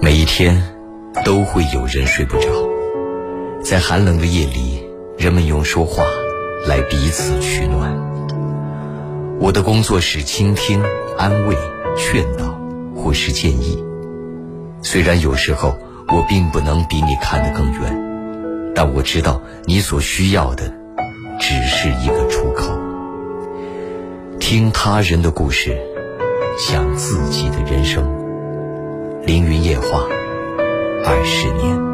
每一天都会有人睡不着，在寒冷的夜里，人们用说话来彼此取暖。我的工作是倾听、安慰、劝导或是建议。虽然有时候我并不能比你看得更远，但我知道你所需要的只是一个出口。听他人的故事，想自己的人生。凌云夜话，二十年。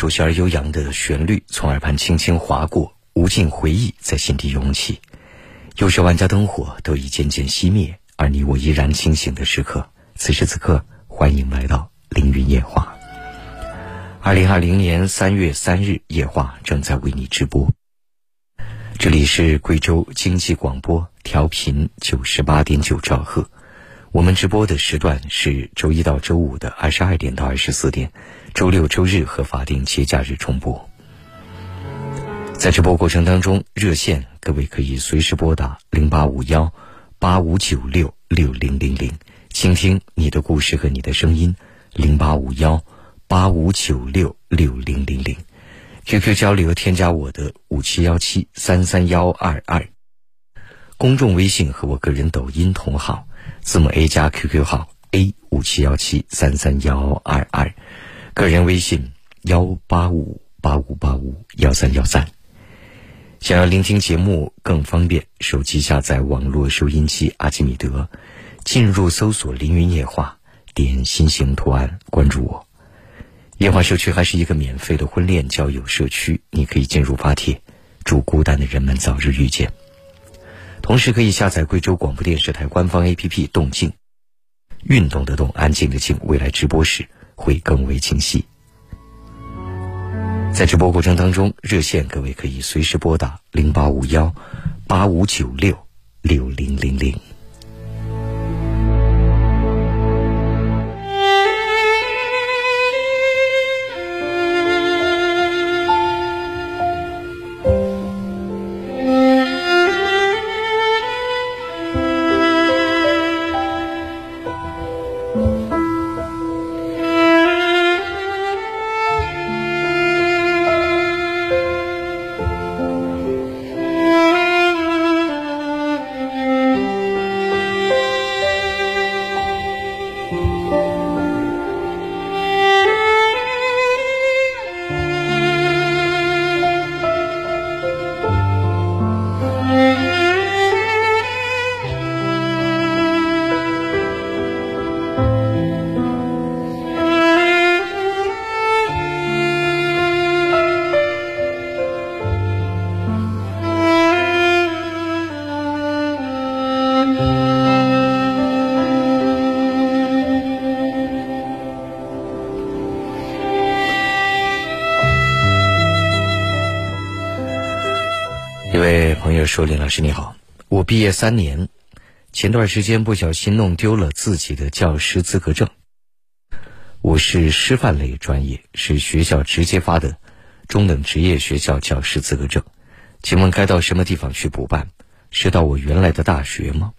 熟悉而悠扬的旋律从耳畔轻轻划过，无尽回忆在心底涌起。又是万家灯火都已渐渐熄灭，而你我依然清醒的时刻。此时此刻，欢迎来到凌云夜话。二零二零年三月三日，夜话正在为你直播。这里是贵州经济广播，调频九十八点九兆赫。我们直播的时段是周一到周五的二十二点到二十四点，周六、周日和法定节假日重播。在直播过程当中，热线各位可以随时拨打零八五幺八五九六六零零零，倾听你的故事和你的声音。零八五幺八五九六六零零零，QQ 交流添加我的五七幺七三三幺二二，公众微信和我个人抖音同号。字母 A 加 QQ 号 A 五七幺七三三幺二二，个人微信幺八五八五八五幺三幺三。想要聆听节目更方便，手机下载网络收音机阿基米德，进入搜索“凌云夜话”，点心形图案关注我。夜话社区还是一个免费的婚恋交友社区，你可以进入发帖，祝孤单的人们早日遇见。同时可以下载贵州广播电视台官方 APP“ 动静”，运动的动，安静的静，未来直播时会更为清晰。在直播过程当中，热线各位可以随时拨打零八五幺八五九六六零零零。说林老师你好，我毕业三年，前段时间不小心弄丢了自己的教师资格证。我是师范类专业，是学校直接发的中等职业学校教师资格证，请问该到什么地方去补办？是到我原来的大学吗？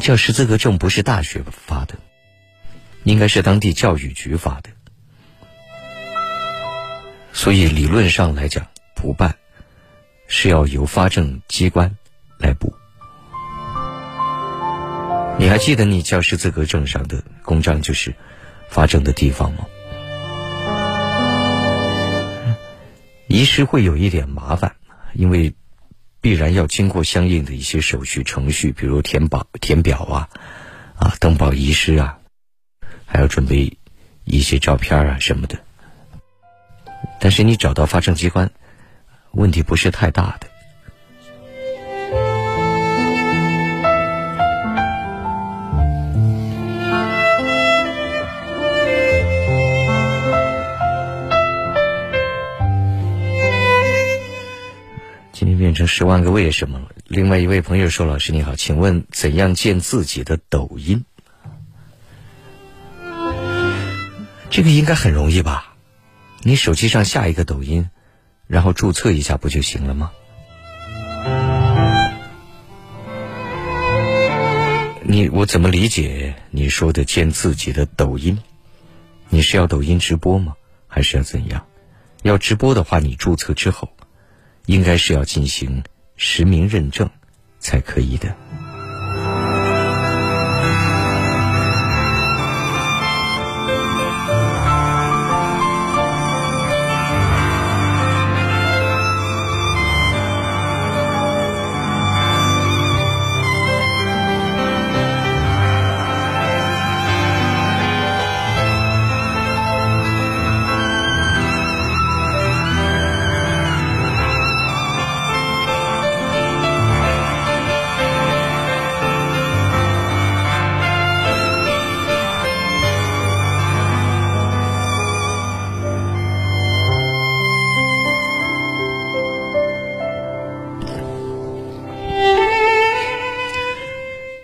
教师资格证不是大学发的，应该是当地教育局发的。所以理论上来讲，补办是要由发证机关来补。你还记得你教师资格证上的公章就是发证的地方吗？遗失会有一点麻烦，因为必然要经过相应的一些手续程序，比如填保填表啊，啊登报遗失啊，还要准备一些照片啊什么的。但是你找到发证机关，问题不是太大的。今天变成十万个为什么了。另外一位朋友说：“老师你好，请问怎样建自己的抖音？这个应该很容易吧？你手机上下一个抖音，然后注册一下不就行了吗？你我怎么理解你说的建自己的抖音？你是要抖音直播吗？还是要怎样？要直播的话，你注册之后。”应该是要进行实名认证才可以的。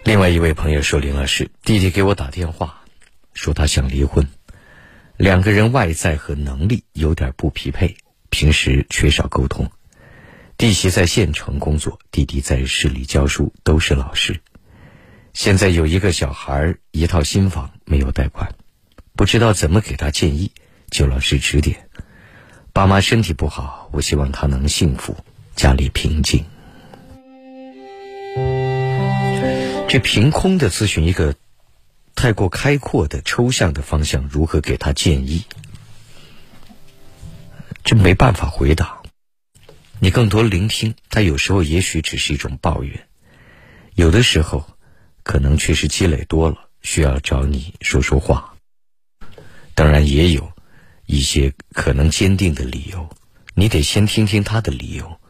另外一位朋友说：“林老师，弟弟给我打电话，说他想离婚，两个人外在和能力有点不匹配，平时缺少沟通。弟媳在县城工作，弟弟在市里教书，都是老师。现在有一个小孩，一套新房没有贷款，不知道怎么给他建议，求老师指点。爸妈身体不好，我希望他能幸福，家里平静。”这凭空的咨询一个太过开阔的抽象的方向，如何给他建议？这没办法回答。你更多聆听，他有时候也许只是一种抱怨，有的时候可能确实积累多了，需要找你说说话。当然也有一些可能坚定的理由，你得先听听他的理由，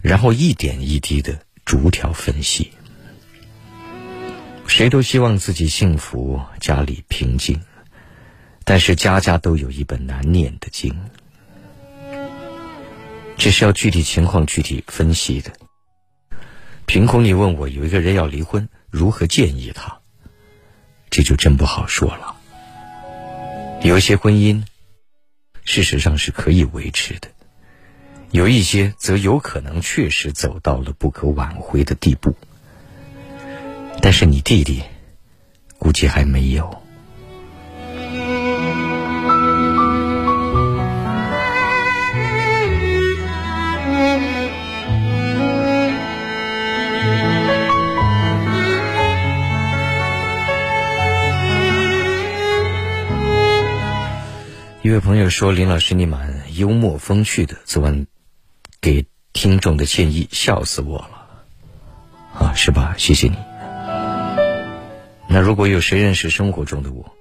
然后一点一滴的逐条分析。谁都希望自己幸福，家里平静，但是家家都有一本难念的经，这是要具体情况具体分析的。凭空你问我有一个人要离婚，如何建议他？这就真不好说了。有一些婚姻，事实上是可以维持的；有一些则有可能确实走到了不可挽回的地步。但是你弟弟，估计还没有。一位朋友说：“林老师，你蛮幽默风趣的，昨晚给听众的建议笑死我了，啊，是吧？谢谢你。”那如果有谁认识生活中的我，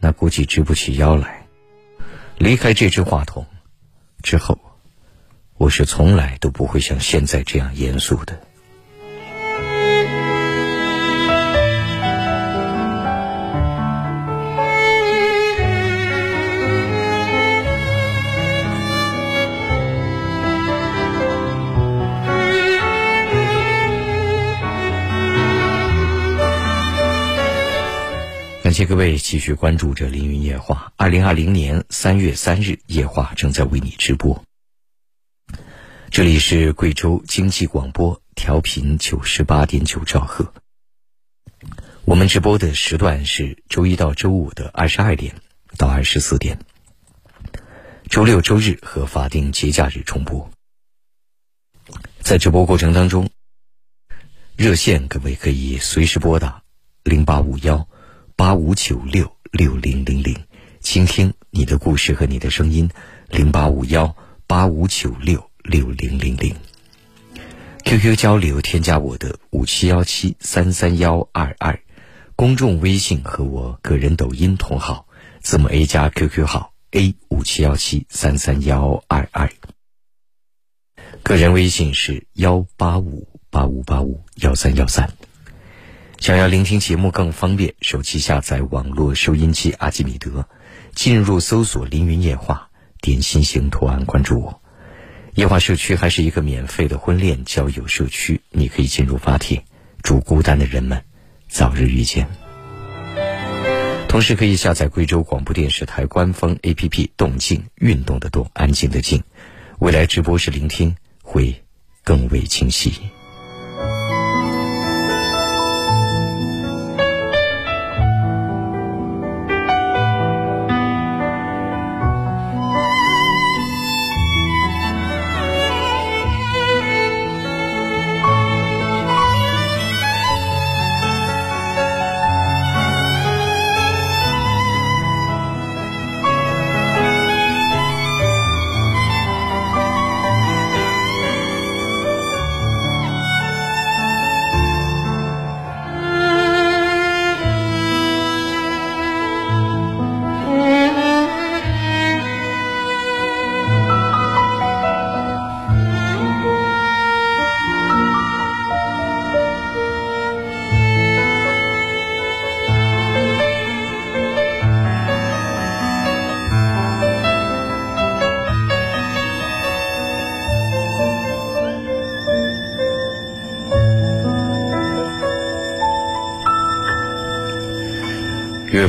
那估计直不起腰来。离开这只话筒之后，我是从来都不会像现在这样严肃的。感谢各位继续关注着凌云夜话。二零二零年三月三日，夜话正在为你直播。这里是贵州经济广播，调频九十八点九兆赫。我们直播的时段是周一到周五的二十二点到二十四点，周六、周日和法定节假日重播。在直播过程当中，热线各位可以随时拨打零八五幺。八五九六六零零零，倾听你的故事和你的声音，零八五幺八五九六六零零零。QQ 交流，添加我的五七幺七三三幺二二，公众微信和我个人抖音同号，字母 A 加 QQ 号 A 五七幺七三三幺二二，个人微信是幺八五八五八五幺三幺三。想要聆听节目更方便，手机下载网络收音机阿基米德，进入搜索“凌云夜话”，点心形图案关注我。夜话社区还是一个免费的婚恋交友社区，你可以进入发帖，祝孤单的人们早日遇见。同时可以下载贵州广播电视台官方 APP《动静运动的动安静的静》，未来直播时聆听会更为清晰。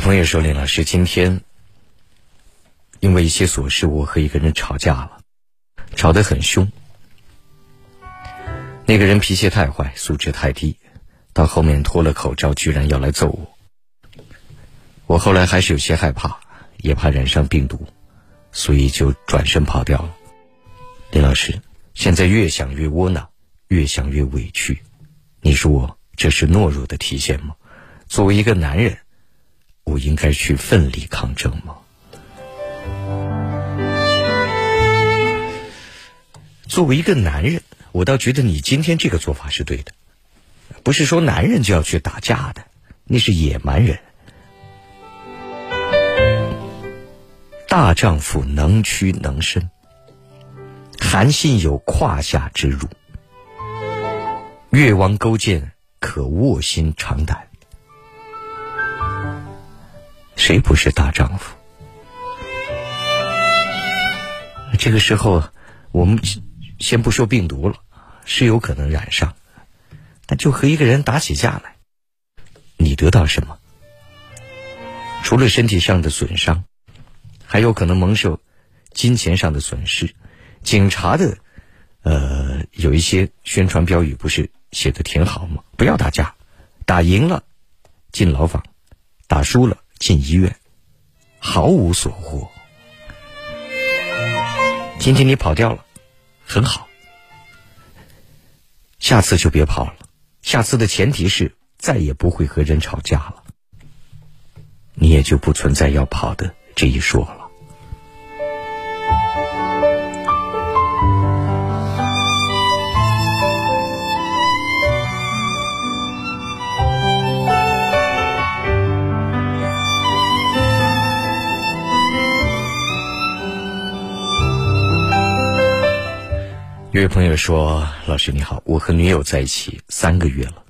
朋友说：“林老师，今天因为一些琐事，我和一个人吵架了，吵得很凶。那个人脾气太坏，素质太低，到后面脱了口罩，居然要来揍我。我后来还是有些害怕，也怕染上病毒，所以就转身跑掉了。林老师，现在越想越窝囊，越想越委屈，你说这是懦弱的体现吗？作为一个男人。”我应该去奋力抗争吗？作为一个男人，我倒觉得你今天这个做法是对的。不是说男人就要去打架的，那是野蛮人。大丈夫能屈能伸，韩信有胯下之辱，越王勾践可卧薪尝胆。谁不是大丈夫？这个时候，我们先不说病毒了，是有可能染上，但就和一个人打起架来，你得到什么？除了身体上的损伤，还有可能蒙受金钱上的损失。警察的，呃，有一些宣传标语不是写的挺好吗？不要打架，打赢了进牢房，打输了。进医院，毫无所获。今天你跑掉了，很好。下次就别跑了。下次的前提是再也不会和人吵架了，你也就不存在要跑的这一说了。位朋友说：“老师你好，我和女友在一起三个月了，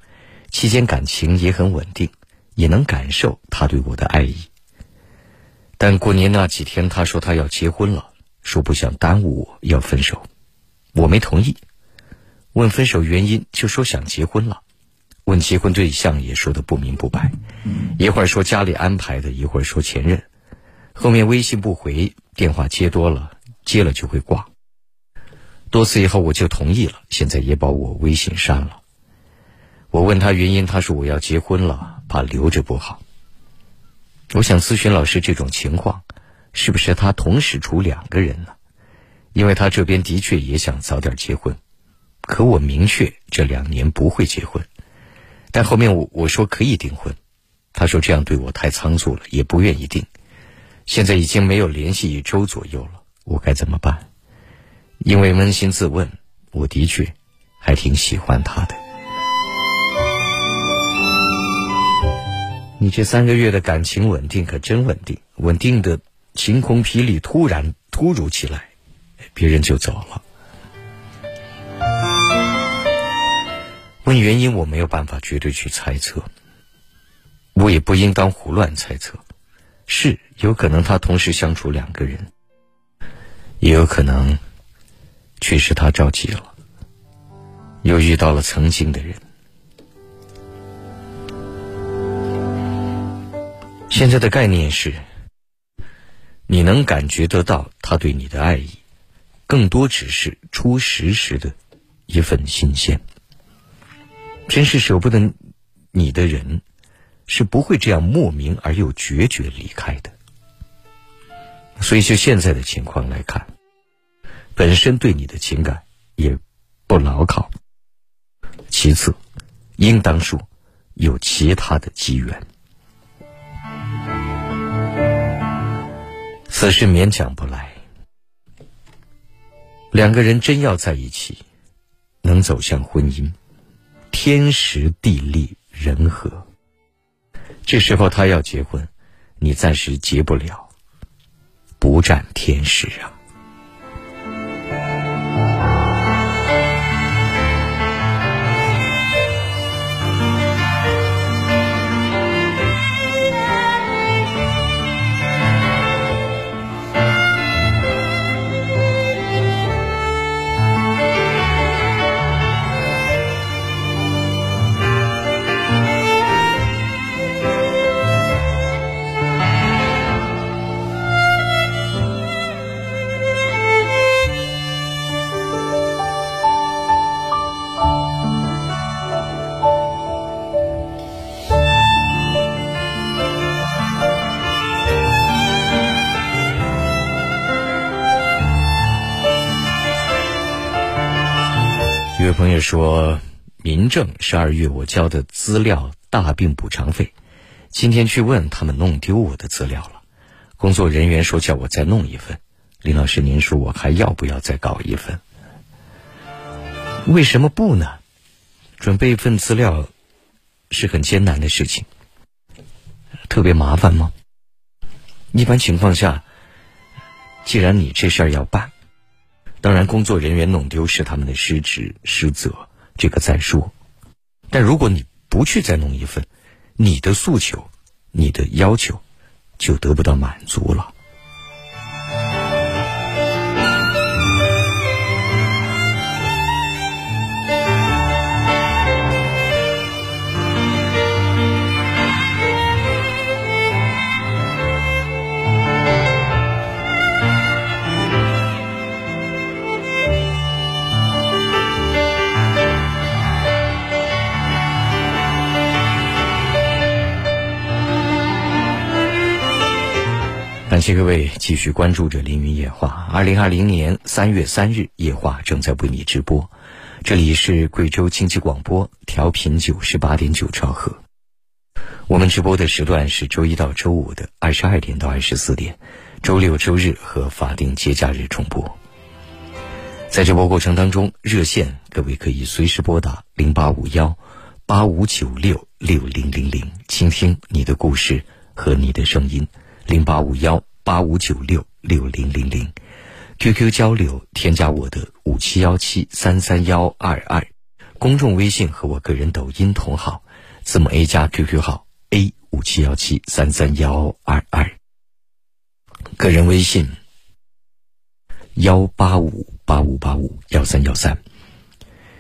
期间感情也很稳定，也能感受她对我的爱意。但过年那几天，她说她要结婚了，说不想耽误我，要分手。我没同意。问分手原因，就说想结婚了。问结婚对象，也说的不明不白，一会儿说家里安排的，一会儿说前任。后面微信不回，电话接多了，接了就会挂。”多次以后，我就同意了。现在也把我微信删了。我问他原因，他说我要结婚了，怕留着不好。我想咨询老师，这种情况是不是他同时处两个人呢？因为他这边的确也想早点结婚，可我明确这两年不会结婚。但后面我我说可以订婚，他说这样对我太仓促了，也不愿意订。现在已经没有联系一周左右了，我该怎么办？因为扪心自问，我的确还挺喜欢他的。你这三个月的感情稳定可真稳定，稳定的晴空霹雳，突然突如其来，别人就走了。问原因，我没有办法绝对去猜测，我也不应当胡乱猜测。是有可能他同时相处两个人，也有可能确实他着急了，又遇到了曾经的人。现在的概念是，你能感觉得到他对你的爱意，更多只是初识时的一份新鲜。真是舍不得你的人，是不会这样莫名而又决绝离开的。所以，就现在的情况来看，本身对你的情感也不牢靠。其次，应当说有其他的机缘。此事勉强不来。两个人真要在一起，能走向婚姻，天时地利人和。这时候他要结婚，你暂时结不了，不占天时啊。一位朋友说，民政十二月我交的资料大病补偿费，今天去问他们弄丢我的资料了。工作人员说叫我再弄一份。林老师，您说我还要不要再搞一份？为什么不呢？准备一份资料是很艰难的事情，特别麻烦吗？一般情况下，既然你这事儿要办。当然，工作人员弄丢是他们的失职失责，这个再说。但如果你不去再弄一份，你的诉求、你的要求就得不到满足了。感谢各位继续关注着《凌云夜话》。二零二零年三月三日，夜话正在为你直播。这里是贵州经济广播，调频九十八点九兆赫。我们直播的时段是周一到周五的二十二点到二十四点，周六、周日和法定节假日重播。在直播过程当中，热线各位可以随时拨打零八五幺八五九六六零零零，倾听你的故事和你的声音。零八五幺八五九六六零零零，QQ 交流添加我的五七幺七三三幺二二，公众微信和我个人抖音同号，字母 A 加 QQ 号 A 五七幺七三三幺二二，个人微信幺八五八五八五幺三幺三。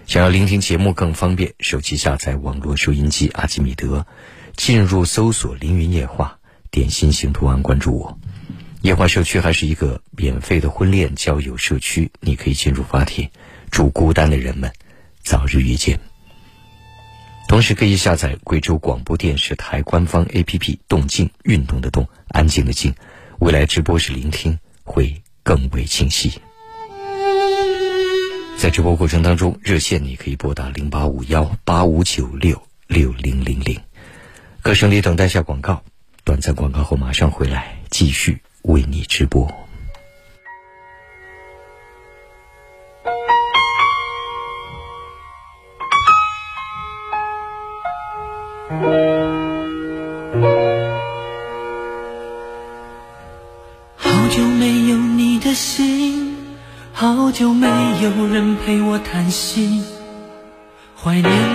想要聆听节目更方便，手机下载网络收音机阿基米德，进入搜索“凌云夜话”。点心形图案关注我，夜话社区还是一个免费的婚恋交友社区，你可以进入发帖，祝孤单的人们早日遇见。同时可以下载贵州广播电视台官方 APP“ 动静运动的动，安静的静”，未来直播时聆听会更为清晰。在直播过程当中，热线你可以拨打零八五幺八五九六六零零零。歌声里等待下广告。短暂广告后马上回来继续为你直播。好久没有你的心好久没有人陪我谈心怀念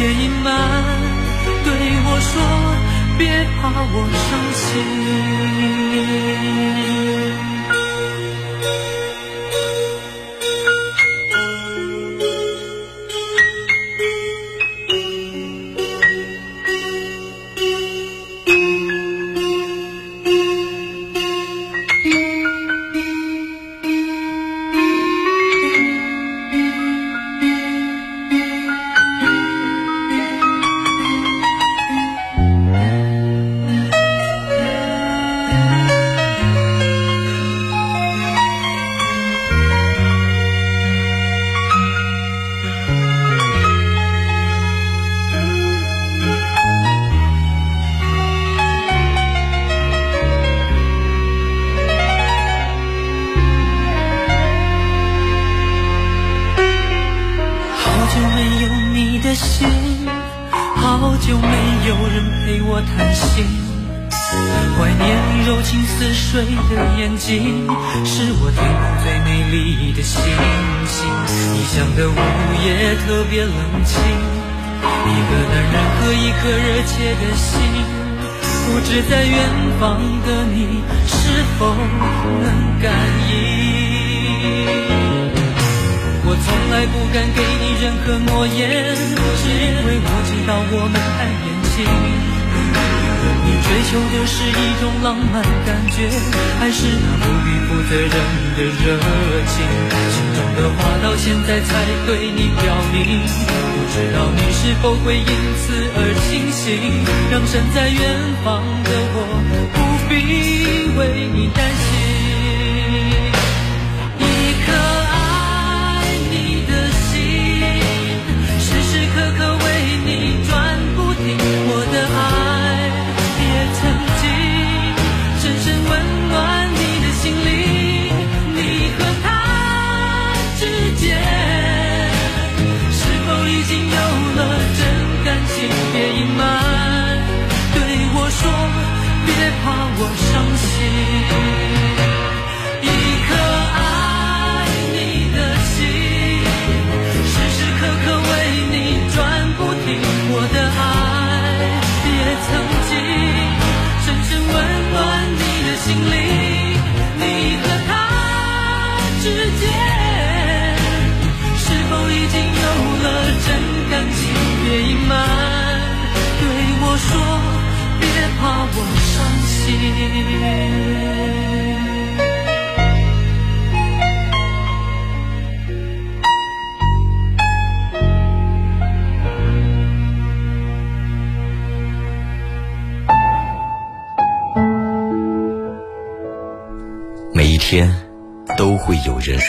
别隐瞒，对我说，别怕我伤心。每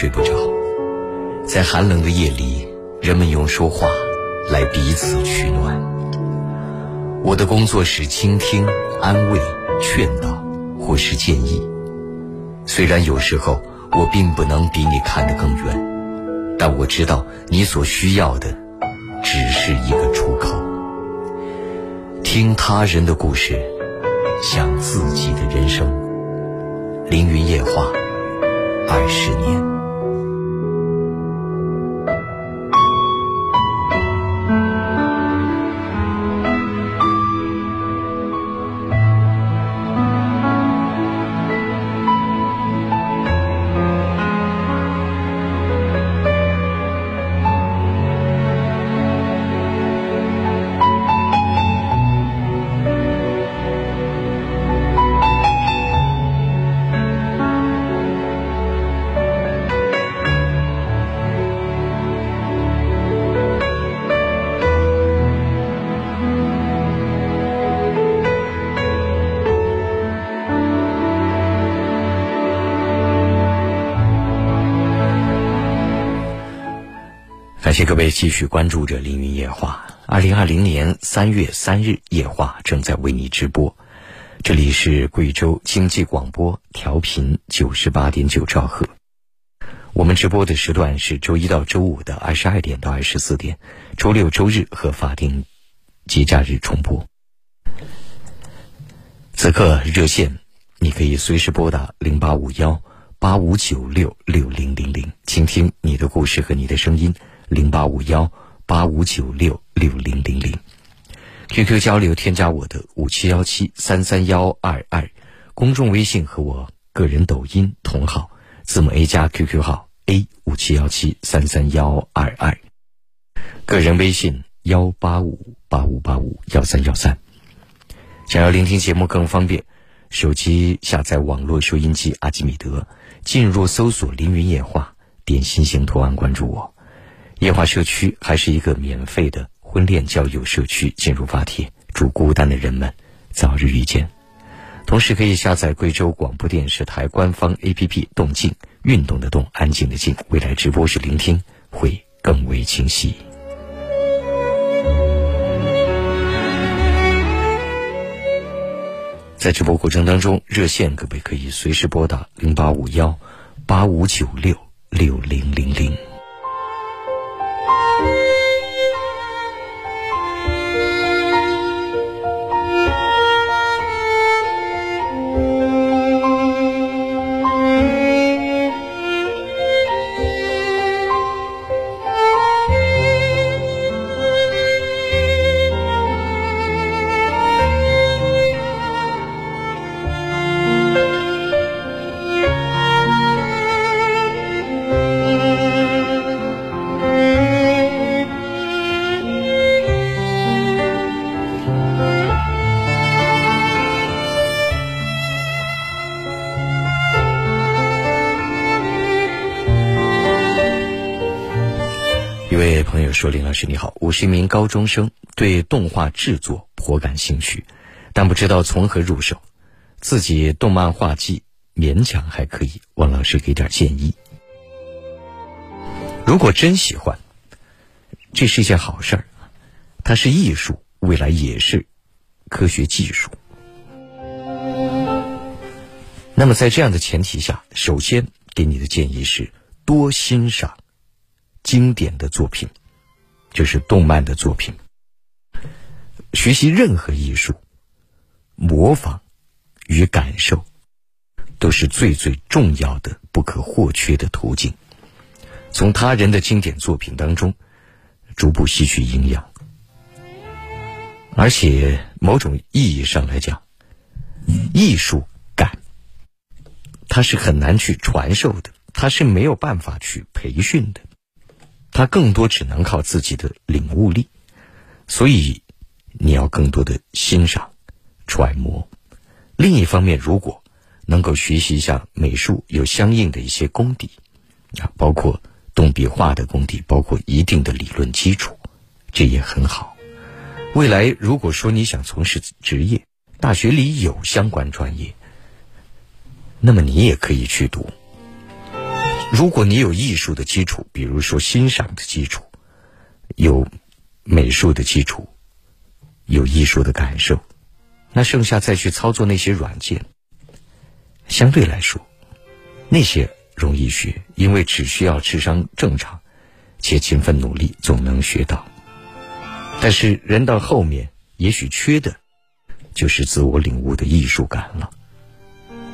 睡不着，在寒冷的夜里，人们用说话来彼此取暖。我的工作是倾听、安慰、劝导，或是建议。虽然有时候我并不能比你看得更远，但我知道你所需要的只是一个出口。听他人的故事，想自己的人生。凌云夜话，二十年。各位继续关注着《凌云夜话》。二零二零年三月三日，夜话正在为你直播。这里是贵州经济广播，调频九十八点九兆赫。我们直播的时段是周一到周五的二十二点到二十四点，周六、周日和法定节假日重播。此刻热线，你可以随时拨打零八五幺八五九六六零零零，倾听你的故事和你的声音。零八五幺八五九六六零零零，QQ 交流添加我的五七幺七三三幺二二，公众微信和我个人抖音同号，字母 A 加 QQ 号 A 五七幺七三三幺二二，个人微信幺八五八五八五幺三幺三。想要聆听节目更方便，手机下载网络收音机阿基米德，进入搜索“凌云夜话”，点心形图案关注我。夜话社区还是一个免费的婚恋交友社区，进入发帖，祝孤单的人们早日遇见。同时可以下载贵州广播电视台官方 APP“ 动静”，运动的动，安静的静。未来直播时聆听会更为清晰。在直播过程当中，热线各位可以随时拨打零八五幺八五九六六零零零。老师你好，我是一名高中生，对动画制作颇感兴趣，但不知道从何入手。自己动漫画技勉强还可以，王老师给点建议。如果真喜欢，这是一件好事儿，它是艺术，未来也是科学技术。那么在这样的前提下，首先给你的建议是多欣赏经典的作品。就是动漫的作品。学习任何艺术，模仿与感受，都是最最重要的、不可或缺的途径。从他人的经典作品当中，逐步吸取营养。而且，某种意义上来讲，艺术感，它是很难去传授的，它是没有办法去培训的。他更多只能靠自己的领悟力，所以你要更多的欣赏、揣摩。另一方面，如果能够学习一下美术，有相应的一些功底啊，包括动笔画的功底，包括一定的理论基础，这也很好。未来如果说你想从事职业，大学里有相关专业，那么你也可以去读。如果你有艺术的基础，比如说欣赏的基础，有美术的基础，有艺术的感受，那剩下再去操作那些软件，相对来说，那些容易学，因为只需要智商正常，且勤奋努力，总能学到。但是人到后面，也许缺的，就是自我领悟的艺术感了。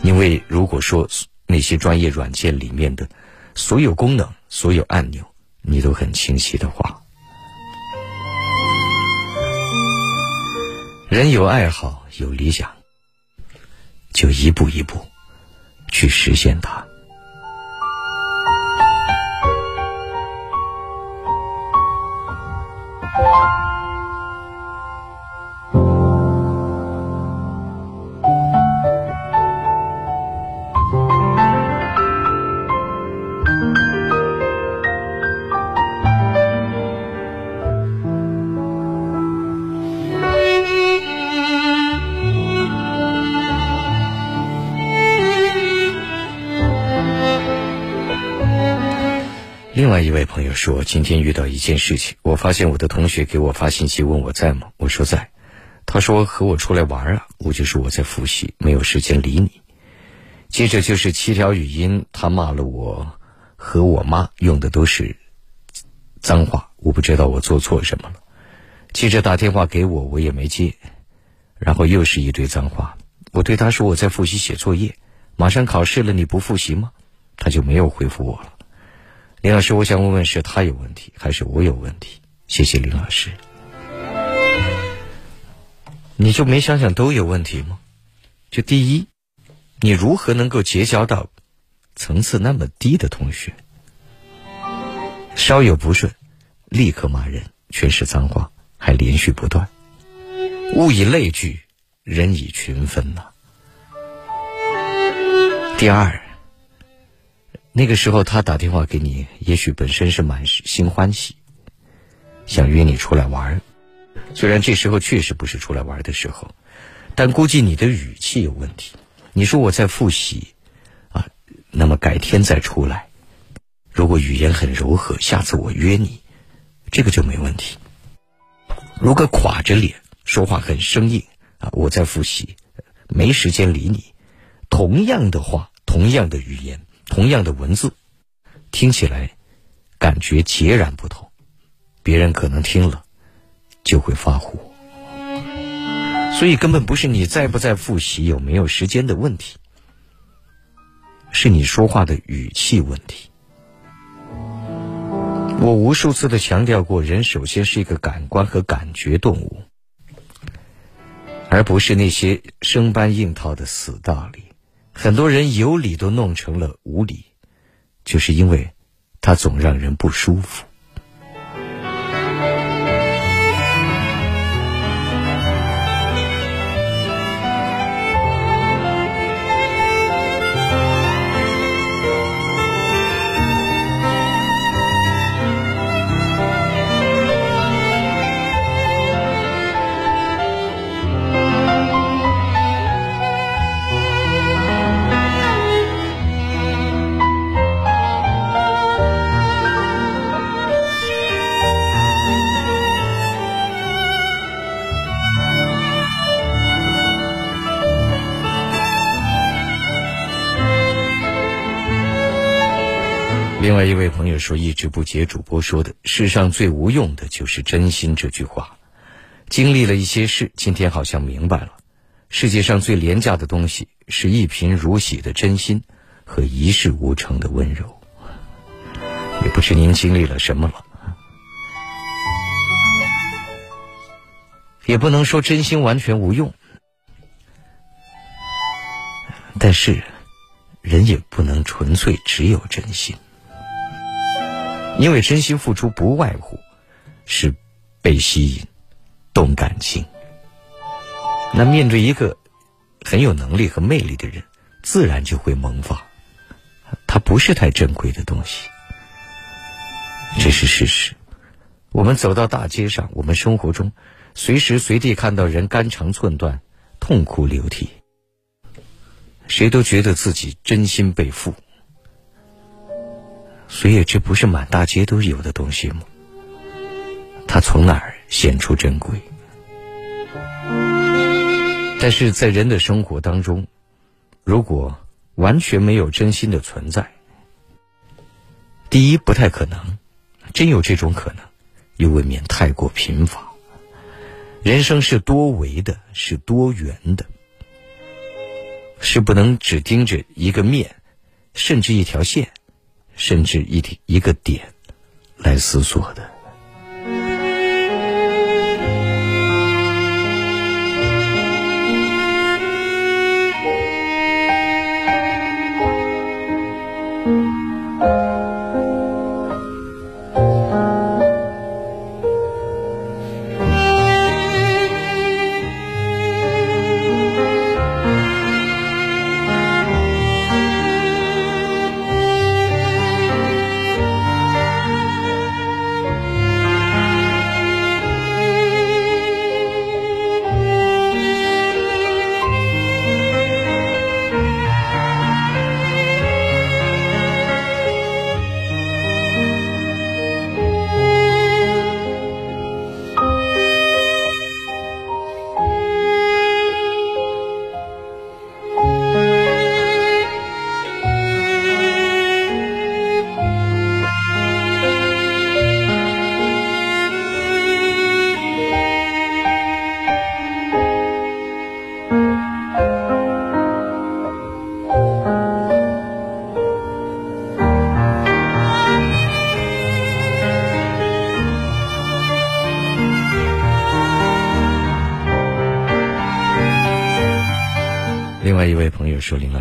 因为如果说那些专业软件里面的所有功能、所有按钮你都很清晰的话，人有爱好、有理想，就一步一步去实现它。另外一位朋友说，今天遇到一件事情，我发现我的同学给我发信息问我在吗？我说在。他说和我出来玩啊，我就说我在复习，没有时间理你。接着就是七条语音，他骂了我和我妈，用的都是脏话，我不知道我做错什么了。接着打电话给我，我也没接，然后又是一堆脏话。我对他说我在复习写作业，马上考试了，你不复习吗？他就没有回复我了。林老师，我想问问，是他有问题，还是我有问题？谢谢林老师。你就没想想都有问题吗？就第一，你如何能够结交到层次那么低的同学？稍有不顺，立刻骂人，全是脏话，还连续不断。物以类聚，人以群分呐。第二。那个时候他打电话给你，也许本身是满心欢喜，想约你出来玩虽然这时候确实不是出来玩的时候，但估计你的语气有问题。你说我在复习，啊，那么改天再出来。如果语言很柔和，下次我约你，这个就没问题。如果垮着脸说话很生硬，啊，我在复习，没时间理你。同样的话，同样的语言。同样的文字，听起来感觉截然不同，别人可能听了就会发火。所以根本不是你在不在复习、有没有时间的问题，是你说话的语气问题。我无数次的强调过，人首先是一个感官和感觉动物，而不是那些生搬硬套的死道理。很多人有理都弄成了无理，就是因为，他总让人不舒服。另外一位朋友说：“一直不解主播说的‘世上最无用的就是真心’这句话，经历了一些事，今天好像明白了，世界上最廉价的东西是一贫如洗的真心和一事无成的温柔。也不知您经历了什么了，也不能说真心完全无用，但是人也不能纯粹只有真心。”因为真心付出不外乎是被吸引、动感情。那面对一个很有能力和魅力的人，自然就会萌发。它不是太珍贵的东西，这是事实。我们走到大街上，我们生活中随时随地看到人肝肠寸断、痛哭流涕，谁都觉得自己真心被负。所以，这不是满大街都有的东西吗？它从哪儿显出珍贵？但是在人的生活当中，如果完全没有真心的存在，第一不太可能，真有这种可能，又未免太过贫乏。人生是多维的，是多元的。是不能只盯着一个面，甚至一条线，甚至一点一个点来思索的。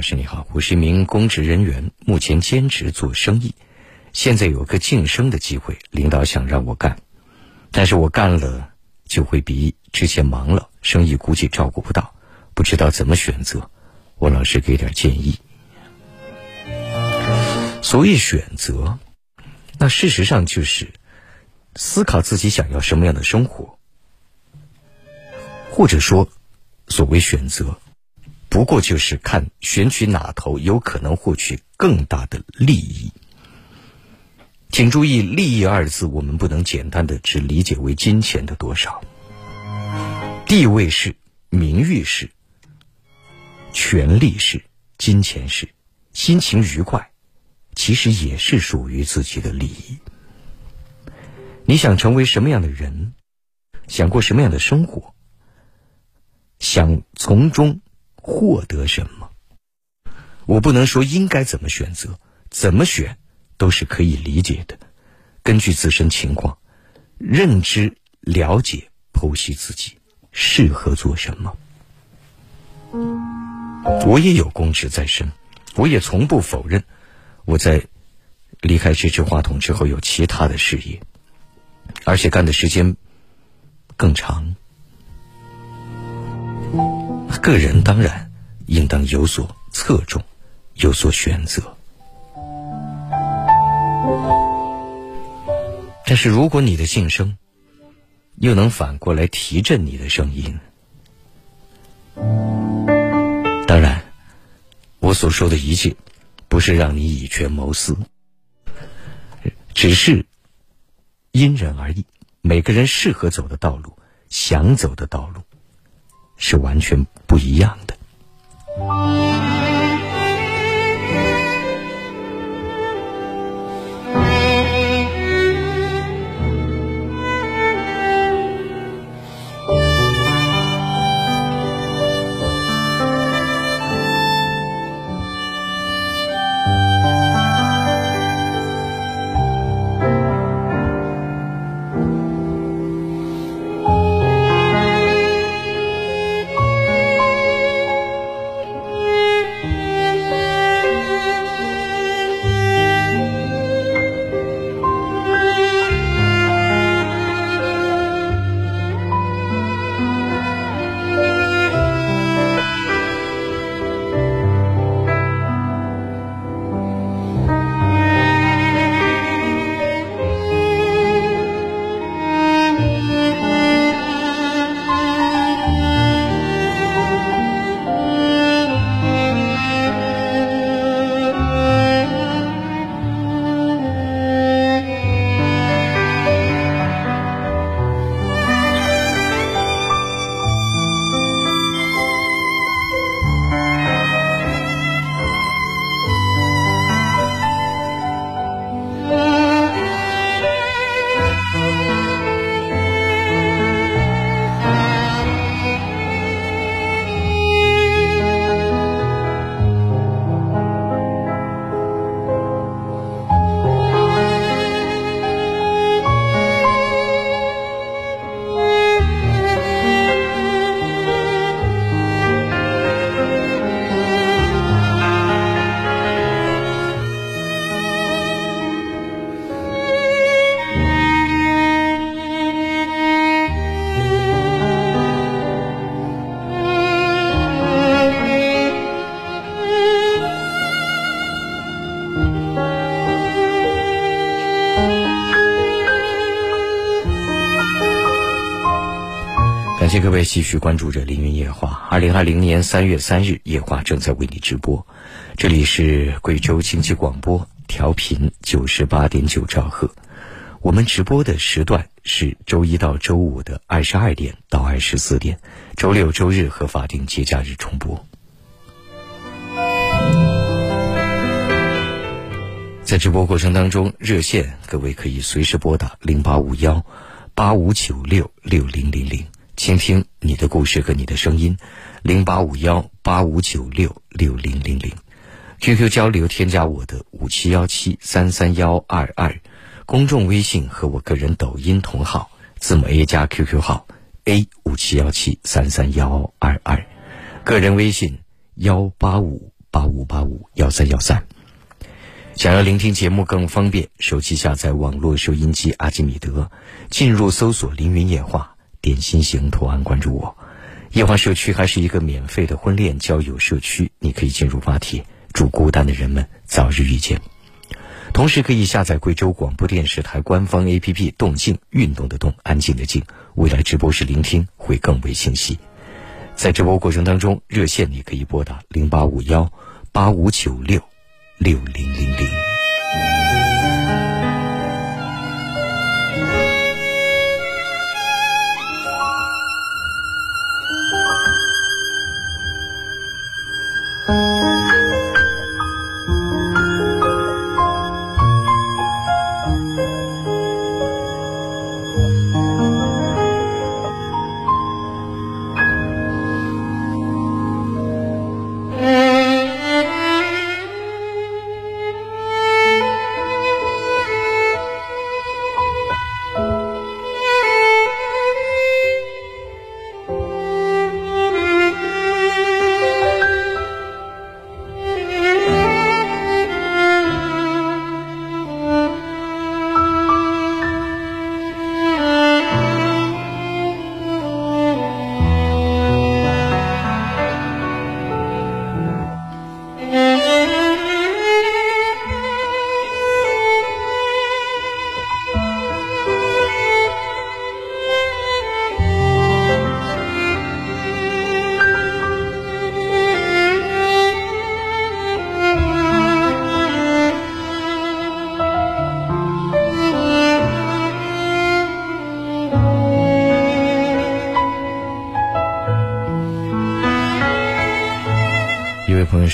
师你好，我是一名公职人员，目前兼职做生意，现在有个晋升的机会，领导想让我干，但是我干了就会比之前忙了，生意估计照顾不到，不知道怎么选择，我老师给点建议。所谓选择，那事实上就是思考自己想要什么样的生活，或者说，所谓选择。”不过就是看选取哪头有可能获取更大的利益。请注意“利益”二字，我们不能简单的只理解为金钱的多少。地位是，名誉是，权力是，金钱是，心情愉快，其实也是属于自己的利益。你想成为什么样的人？想过什么样的生活？想从中。获得什么？我不能说应该怎么选择，怎么选都是可以理解的。根据自身情况，认知、了解、剖析自己适合做什么。我也有公职在身，我也从不否认我在离开这支话筒之后有其他的事业，而且干的时间更长。个人当然应当有所侧重，有所选择。但是，如果你的晋升又能反过来提振你的声音，当然，我所说的一切不是让你以权谋私，只是因人而异。每个人适合走的道路，想走的道路。是完全不一样的。继续关注着凌云夜话。二零二零年三月三日，夜话正在为你直播。这里是贵州经济广播，调频九十八点九兆赫。我们直播的时段是周一到周五的二十二点到二十四点，周六、周日和法定节假日重播。在直播过程当中，热线各位可以随时拨打零八五幺八五九六六零零零，倾听你的故事和你的声音。零八五幺八五九六六零零零，QQ 交流添加我的五七幺七三三幺二二，公众微信和我个人抖音同号，字母 A 加 QQ 号 A 五七幺七三三幺二二，个人微信幺八五八五八五幺三幺三。想要聆听节目更方便，手机下载网络收音机阿基米德，进入搜索“凌云夜话”，点心型图案关注我。夜话社区还是一个免费的婚恋交友社区，你可以进入发帖，祝孤单的人们早日遇见。同时可以下载贵州广播电视台官方 APP“ 动静”，运动的动，安静的静。未来直播时聆听会更为清晰。在直播过程当中，热线你可以拨打零八五幺八五九六。六零零零。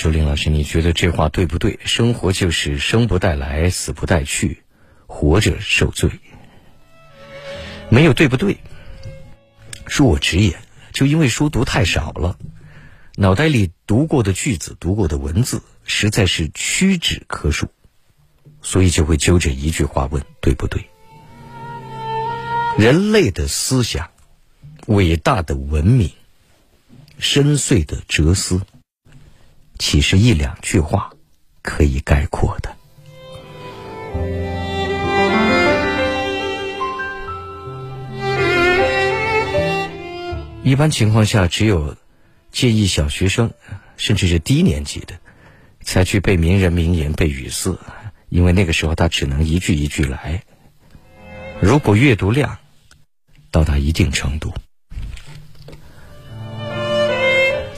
说：“林老师，你觉得这话对不对？生活就是生不带来，死不带去，活着受罪。没有对不对？恕我直言，就因为书读太少了，脑袋里读过的句子、读过的文字实在是屈指可数，所以就会揪着一句话问：对不对？人类的思想，伟大的文明，深邃的哲思。”岂是一两句话可以概括的？一般情况下，只有建议小学生，甚至是低年级的，才去背名人名言、背语四，因为那个时候他只能一句一句来。如果阅读量到达一定程度，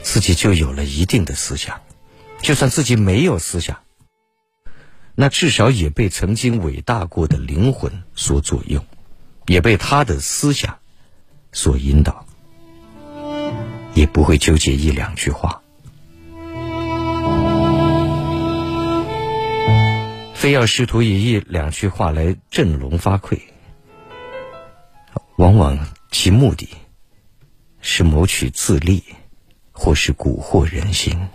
自己就有了一定的思想。就算自己没有思想，那至少也被曾经伟大过的灵魂所左右，也被他的思想所引导，也不会纠结一两句话，非要试图以一两句话来振聋发聩，往往其目的是谋取自利，或是蛊惑人心。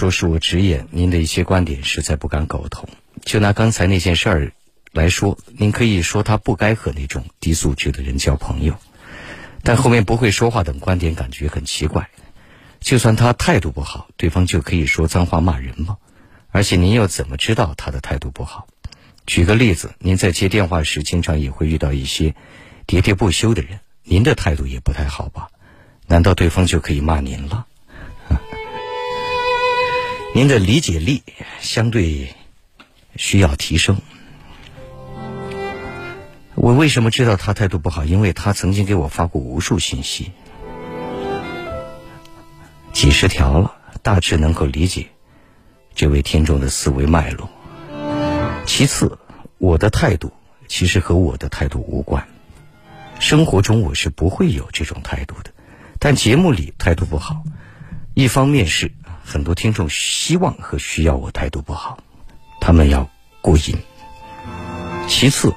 说：“恕我直言，您的一些观点实在不敢苟同。就拿刚才那件事儿来说，您可以说他不该和那种低素质的人交朋友，但后面不会说话等观点感觉很奇怪。就算他态度不好，对方就可以说脏话骂人吗？而且您又怎么知道他的态度不好？举个例子，您在接电话时，经常也会遇到一些喋喋不休的人，您的态度也不太好吧？难道对方就可以骂您了？”您的理解力相对需要提升。我为什么知道他态度不好？因为他曾经给我发过无数信息，几十条了，大致能够理解这位听众的思维脉络。其次，我的态度其实和我的态度无关，生活中我是不会有这种态度的，但节目里态度不好，一方面是。很多听众希望和需要我态度不好，他们要过瘾。其次，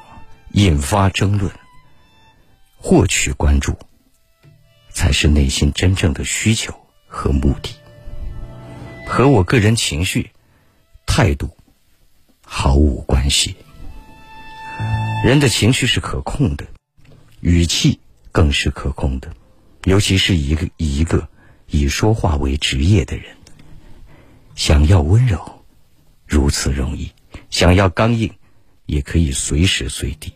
引发争论、获取关注，才是内心真正的需求和目的，和我个人情绪、态度毫无关系。人的情绪是可控的，语气更是可控的，尤其是一个一个以说话为职业的人。想要温柔，如此容易；想要刚硬，也可以随时随地，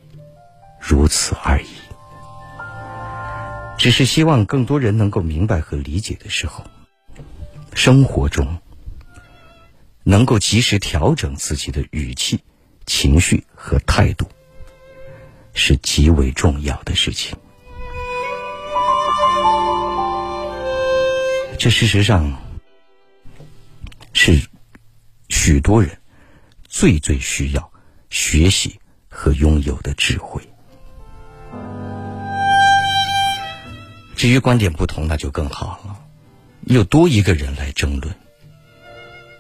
如此而已。只是希望更多人能够明白和理解的时候，生活中能够及时调整自己的语气、情绪和态度，是极为重要的事情。这事实上。是许多人最最需要学习和拥有的智慧。至于观点不同，那就更好了，又多一个人来争论，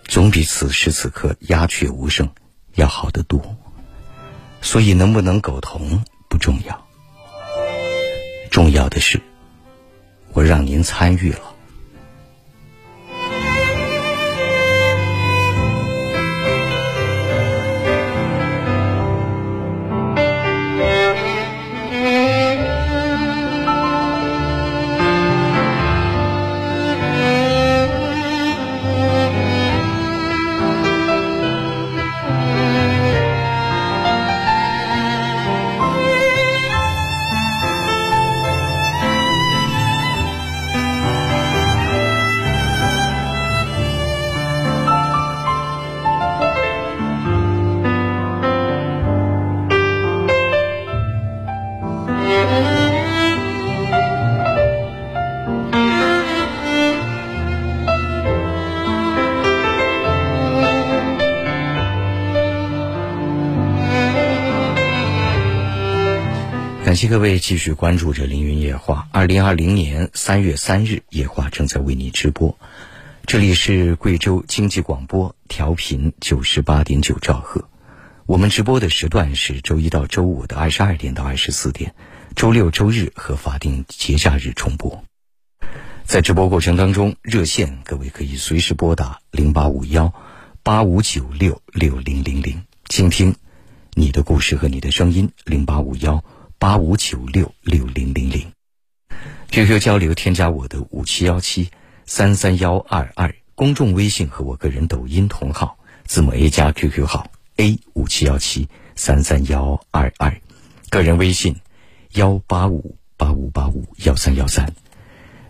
总比此时此刻鸦雀无声要好得多。所以，能不能苟同不重要，重要的是我让您参与了。谢各位继续关注着凌云夜话。二零二零年三月三日，夜话正在为你直播。这里是贵州经济广播，调频九十八点九兆赫。我们直播的时段是周一到周五的二十二点到二十四点，周六、周日和法定节假日重播。在直播过程当中，热线各位可以随时拨打零八五幺八五九六六零零零，倾听你的故事和你的声音。零八五幺。八五九六六零零零，QQ 交流添加我的五七幺七三三幺二二，公众微信和我个人抖音同号，字母 A 加 QQ 号 A 五七幺七三三幺二二，个人微信幺八五八五八五幺三幺三。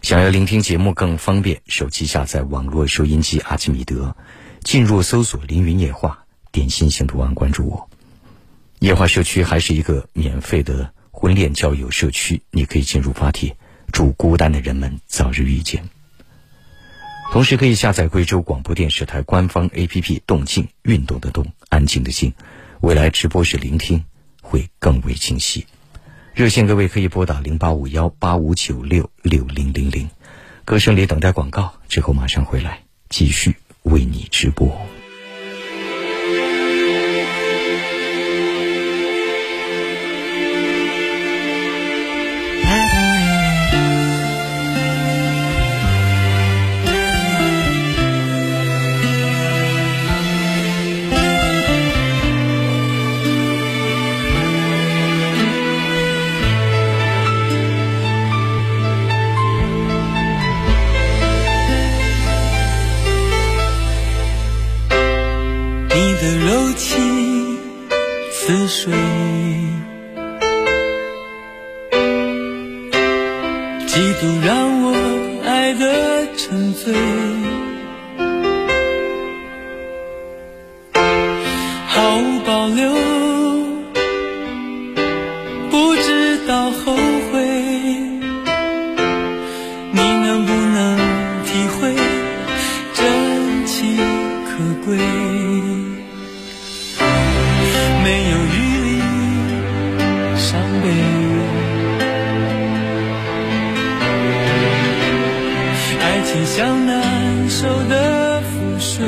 想要聆听节目更方便，手机下载网络收音机阿基米德，进入搜索“凌云夜话”，点心型图案关注我。夜话社区还是一个免费的。婚恋交友社区，你可以进入发帖，祝孤单的人们早日遇见。同时可以下载贵州广播电视台官方 APP“ 动静”，运动的动，安静的静。未来直播时聆听会更为清晰。热线各位可以拨打零八五幺八五九六六零零零。歌声里等待广告，之后马上回来继续为你直播。没有余力伤悲。爱情像难受的覆水，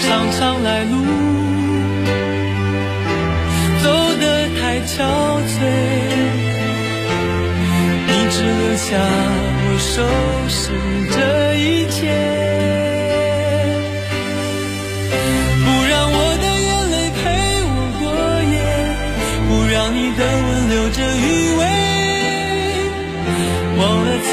常常来路走得太憔悴，你只留下我收拾这一切。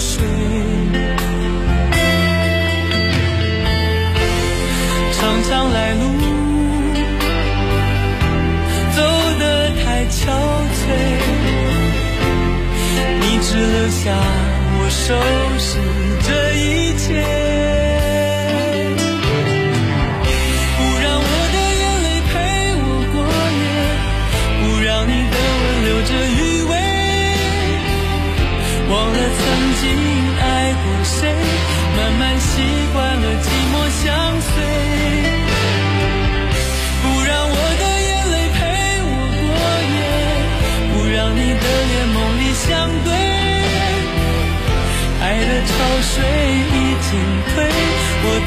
水，常常来路走得太憔悴，你只留下我收拾这一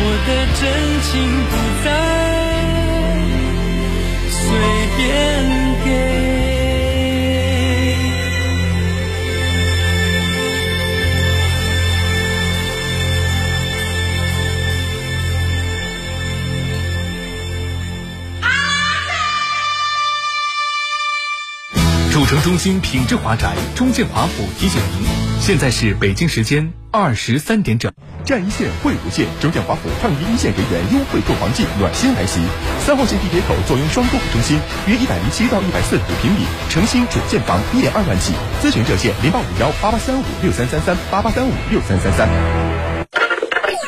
我的真情不再随便主城中心品质华宅中建华府提醒您，现在是北京时间二十三点整。站一线会无线，中建华府创意一线人员优惠购房季暖心来袭。三号线地铁口坐拥双购物中心，约一百零七到一百四十五平米，诚心准建房一点二万起。咨询热线零八五幺八八三五六三三三八八三五六三三三。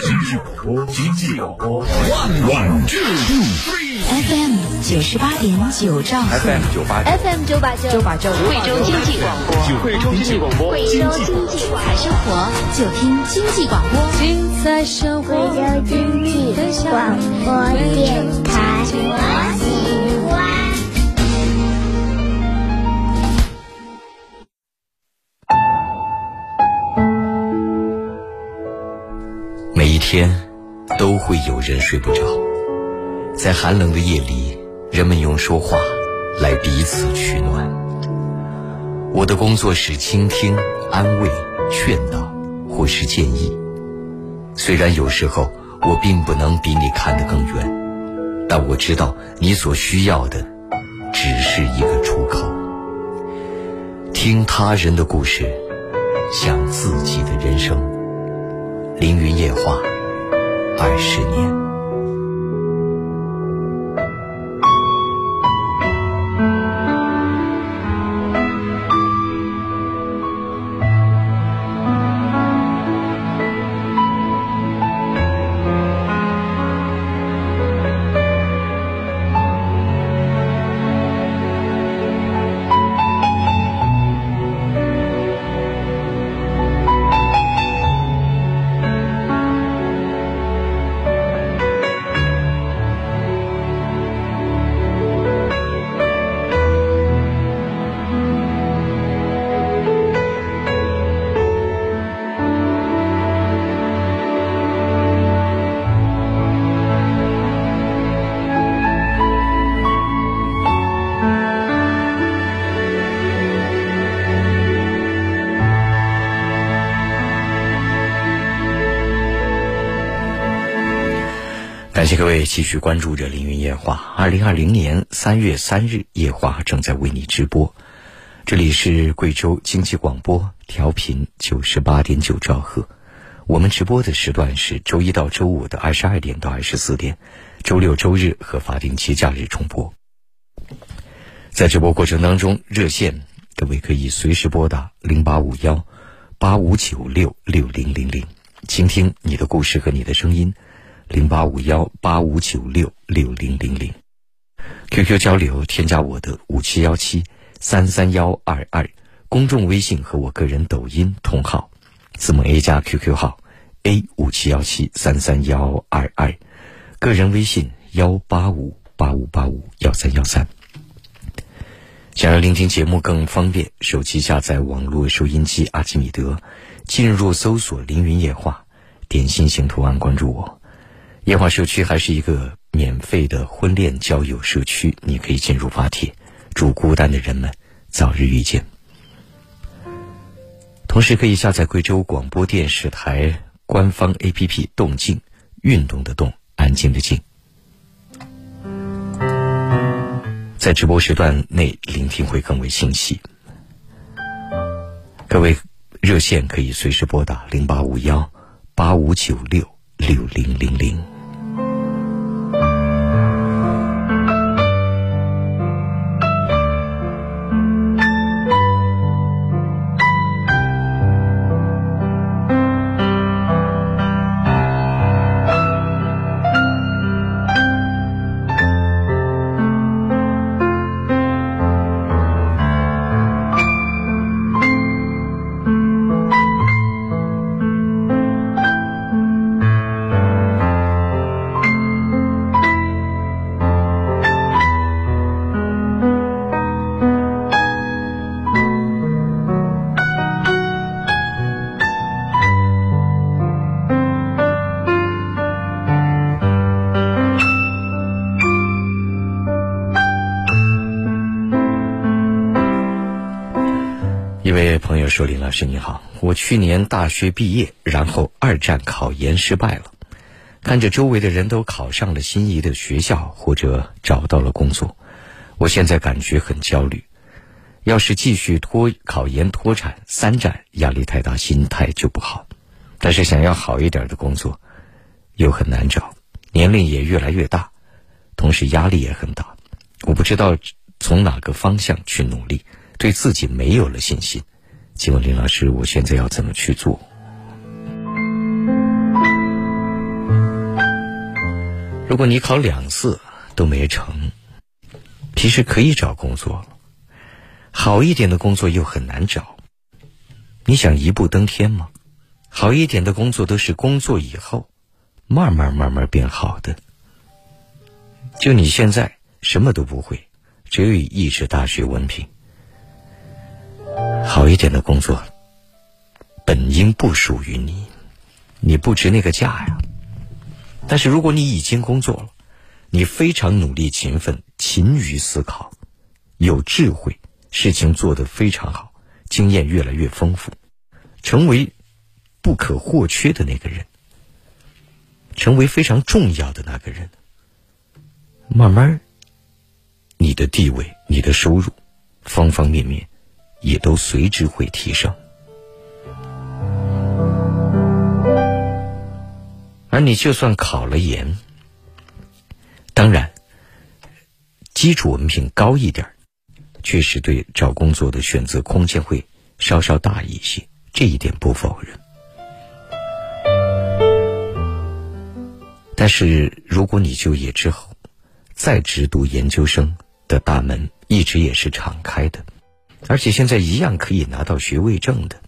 经济广播，经济广播，one one two two three。FM 九十八点九兆赫。FM 九八点 FM 九八九。贵州经济广播，贵州经济广播，贵州经济广播。生活就听经济广播。精彩生活，贵州经济广播电台，我喜欢。每一天都会有人睡不着，在寒冷的夜里，人们用说话来彼此取暖。我的工作是倾听、安慰、劝导，或是建议。虽然有时候我并不能比你看得更远，但我知道你所需要的只是一个出口。听他人的故事，想自己的人生。凌云夜话，二十年。继续关注着凌云夜话。二零二零年三月三日，夜话正在为你直播。这里是贵州经济广播，调频九十八点九兆赫。我们直播的时段是周一到周五的二十二点到二十四点，周六、周日和法定节假日重播。在直播过程当中，热线各位可以随时拨打零八五幺八五九六六零零零，倾听你的故事和你的声音。零八五幺八五九六六零零零，QQ 交流添加我的五七幺七三三幺二二，公众微信和我个人抖音同号，字母 A 加 QQ 号。A 五七幺七三三幺二二，个人微信幺八五八五八五幺三幺三。想要聆听节目更方便，手机下载网络收音机阿基米德，进入搜索“凌云夜话”，点心形图案关注我。夜话社区还是一个免费的婚恋交友社区，你可以进入发帖，祝孤单的人们早日遇见。同时可以下载贵州广播电视台官方 APP“ 动静”，运动的动，安静的静。在直播时段内聆听会更为清晰。各位热线可以随时拨打零八五幺八五九六六零零零。老师你好，我去年大学毕业，然后二战考研失败了，看着周围的人都考上了心仪的学校或者找到了工作，我现在感觉很焦虑。要是继续拖考研脱产，三战压力太大，心态就不好。但是想要好一点的工作，又很难找，年龄也越来越大，同时压力也很大，我不知道从哪个方向去努力。”对自己没有了信心，请问林老师，我现在要怎么去做？如果你考两次都没成，其实可以找工作。好一点的工作又很难找，你想一步登天吗？好一点的工作都是工作以后，慢慢慢慢变好的。就你现在什么都不会，只有一纸大学文凭。好一点的工作，本应不属于你，你不值那个价呀。但是如果你已经工作了，你非常努力、勤奋、勤于思考，有智慧，事情做得非常好，经验越来越丰富，成为不可或缺的那个人，成为非常重要的那个人，慢慢，你的地位、你的收入，方方面面，也都随之会提升。而你就算考了研，当然，基础文凭高一点确实对找工作的选择空间会稍稍大一些，这一点不否认。但是，如果你就业之后再直读研究生的大门一直也是敞开的，而且现在一样可以拿到学位证的，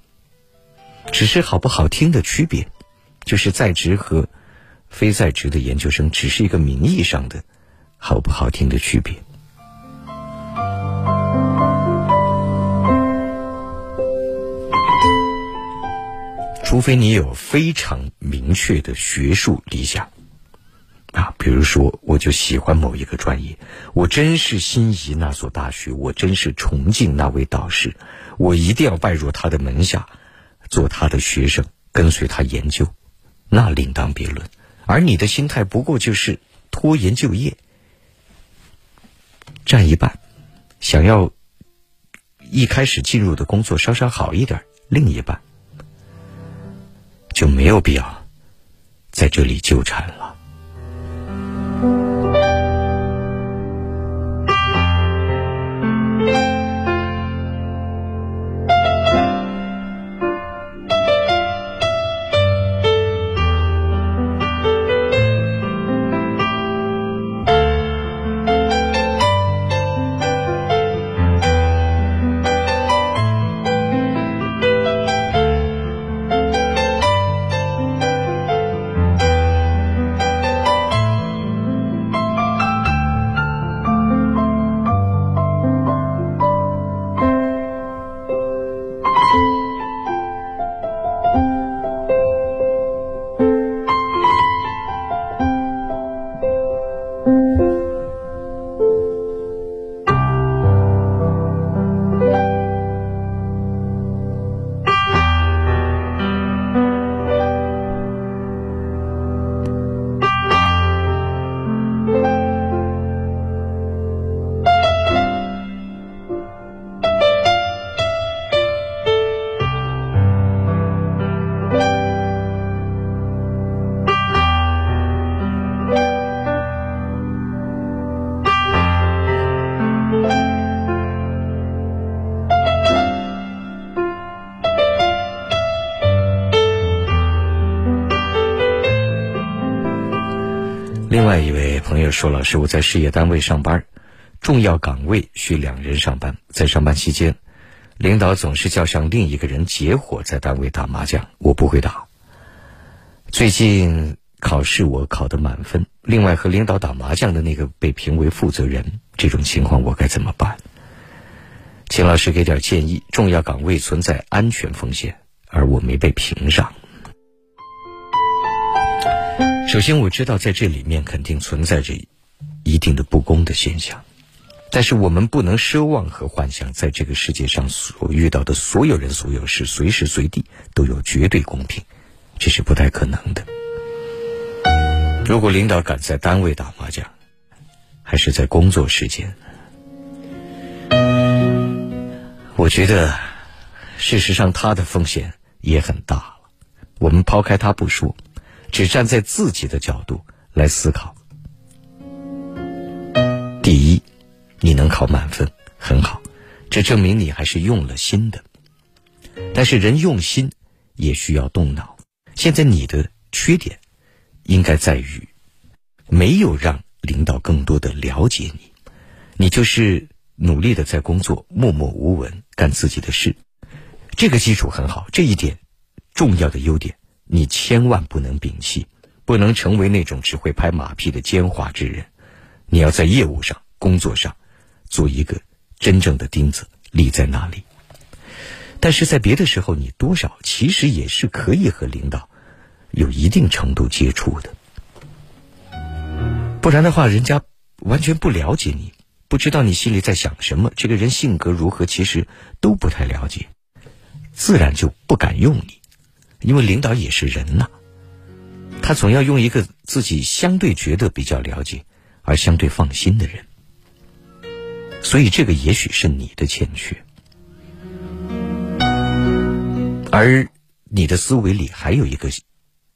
只是好不好听的区别，就是在职和非在职的研究生只是一个名义上的好不好听的区别。除非你有非常明确的学术理想。啊，比如说，我就喜欢某一个专业，我真是心仪那所大学，我真是崇敬那位导师，我一定要拜入他的门下，做他的学生，跟随他研究，那另当别论。而你的心态不过就是拖延就业，占一半，想要一开始进入的工作稍稍好一点，另一半就没有必要在这里纠缠了。另说：“老师，我在事业单位上班，重要岗位需两人上班。在上班期间，领导总是叫上另一个人结伙在单位打麻将，我不会打。最近考试我考得满分，另外和领导打麻将的那个被评为负责人，这种情况我该怎么办？请老师给点建议。重要岗位存在安全风险，而我没被评上。”首先，我知道在这里面肯定存在着一定的不公的现象，但是我们不能奢望和幻想，在这个世界上所遇到的所有人、所有事，随时随地都有绝对公平，这是不太可能的。如果领导敢在单位打麻将，还是在工作时间，我觉得，事实上他的风险也很大了。我们抛开他不说。只站在自己的角度来思考。第一，你能考满分很好，这证明你还是用了心的。但是人用心也需要动脑。现在你的缺点，应该在于没有让领导更多的了解你，你就是努力的在工作，默默无闻干自己的事。这个基础很好，这一点重要的优点。你千万不能摒弃，不能成为那种只会拍马屁的奸猾之人。你要在业务上、工作上，做一个真正的钉子，立在那里。但是在别的时候，你多少其实也是可以和领导有一定程度接触的。不然的话，人家完全不了解你，不知道你心里在想什么，这个人性格如何，其实都不太了解，自然就不敢用你。因为领导也是人呐，他总要用一个自己相对觉得比较了解而相对放心的人。所以，这个也许是你的欠缺，而你的思维里还有一个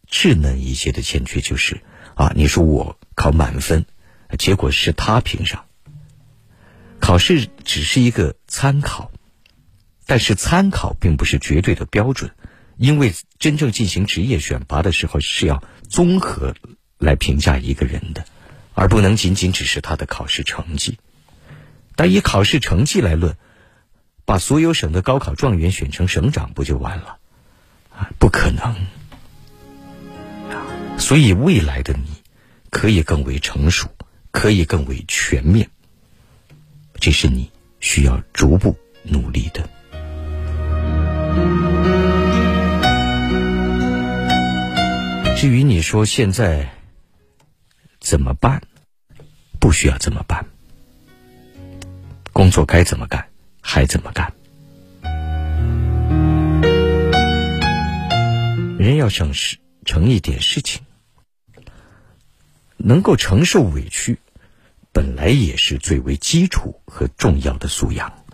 稚嫩一些的欠缺，就是啊，你说我考满分，结果是他评上。考试只是一个参考，但是参考并不是绝对的标准，因为真正进行职业选拔的时候是要综合来评价一个人的，而不能仅仅只是他的考试成绩。但以考试成绩来论，把所有省的高考状元选成省长不就完了？啊，不可能。所以未来的你，可以更为成熟，可以更为全面。这是你需要逐步努力的。至于你说现在怎么办，不需要怎么办。工作该怎么干，还怎么干。人要想事成一点事情，能够承受委屈，本来也是最为基础和重要的素养。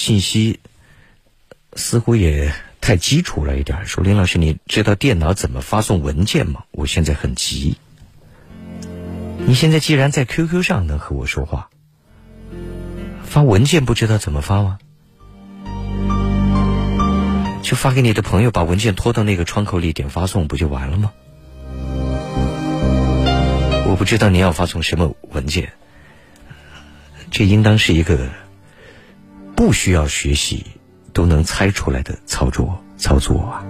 信息似乎也太基础了一点。说林老师，你知道电脑怎么发送文件吗？我现在很急。你现在既然在 QQ 上能和我说话，发文件不知道怎么发吗？就发给你的朋友，把文件拖到那个窗口里，点发送不就完了吗？我不知道你要发送什么文件，这应当是一个。不需要学习都能猜出来的操作操作啊！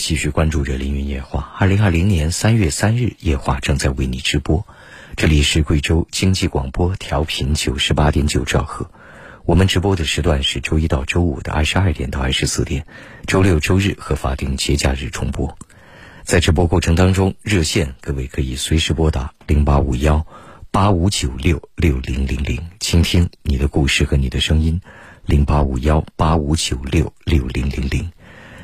继续关注着凌云夜话。二零二零年三月三日，夜话正在为你直播。这里是贵州经济广播调频九十八点九兆赫。我们直播的时段是周一到周五的二十二点到二十四点，周六周日和法定节假日重播。在直播过程当中，热线各位可以随时拨打零八五幺八五九六六零零零，倾听你的故事和你的声音。零八五幺八五九六六零零零。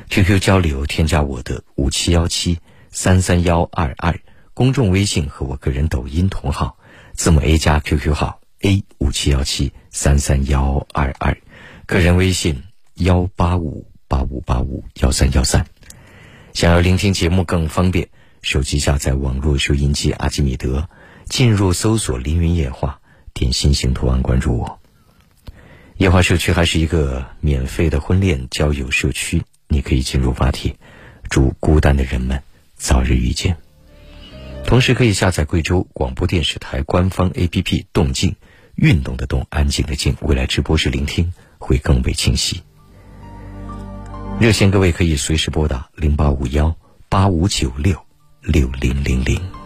QQ 交流，添加我的五七幺七三三幺二二公众微信和我个人抖音同号，字母 A 加 QQ 号 A 五七幺七三三幺二二，个人微信幺八五八五八五幺三幺三。想要聆听节目更方便，手机下载网络收音机阿基米德，进入搜索“凌云夜话”，点心形图案关注我。夜话社区还是一个免费的婚恋交友社区，你可以进入发帖，祝孤单的人们早日遇见。同时可以下载贵州广播电视台官方 APP“ 动静”，运动的动，安静的静，未来直播时聆听会更为清晰。热线各位可以随时拨打零八五幺八五九六六零零零。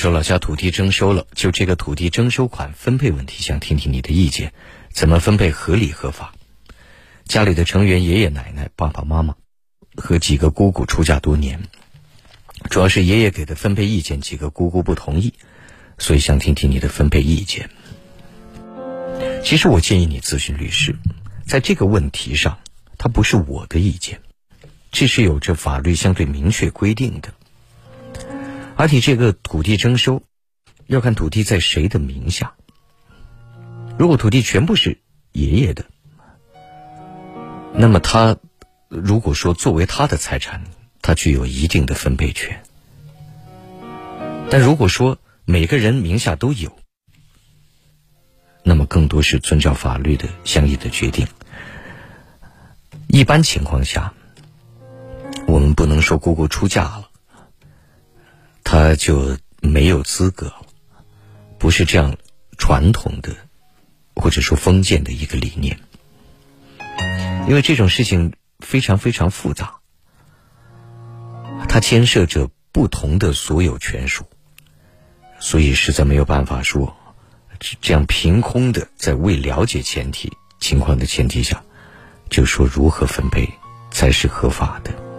说老家土地征收了，就这个土地征收款分配问题，想听听你的意见，怎么分配合理合法？家里的成员爷爷奶奶、爸爸妈妈和几个姑姑出嫁多年，主要是爷爷给的分配意见，几个姑姑不同意，所以想听听你的分配意见。其实我建议你咨询律师，在这个问题上，它不是我的意见，这是有着法律相对明确规定的。而且这个土地征收，要看土地在谁的名下。如果土地全部是爷爷的，那么他如果说作为他的财产，他具有一定的分配权。但如果说每个人名下都有，那么更多是遵照法律的相应的决定。一般情况下，我们不能说姑姑出嫁了。他就没有资格，不是这样传统的或者说封建的一个理念，因为这种事情非常非常复杂，它牵涉着不同的所有权属，所以实在没有办法说这样凭空的在未了解前提情况的前提下就说如何分配才是合法的。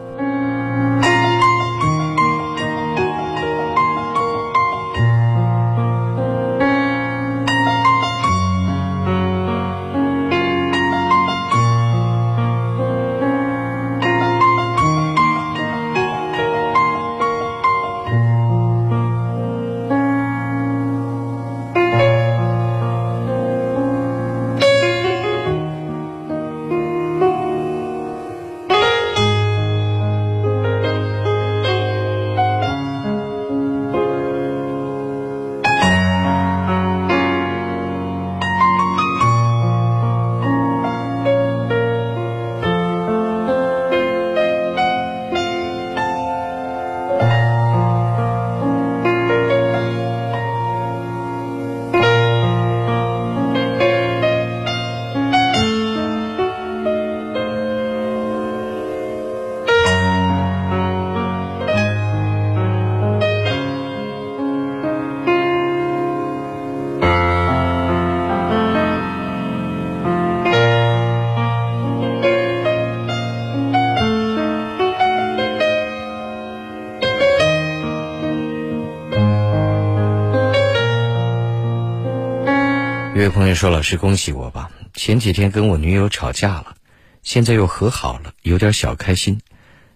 说：“老师，恭喜我吧！前几天跟我女友吵架了，现在又和好了，有点小开心。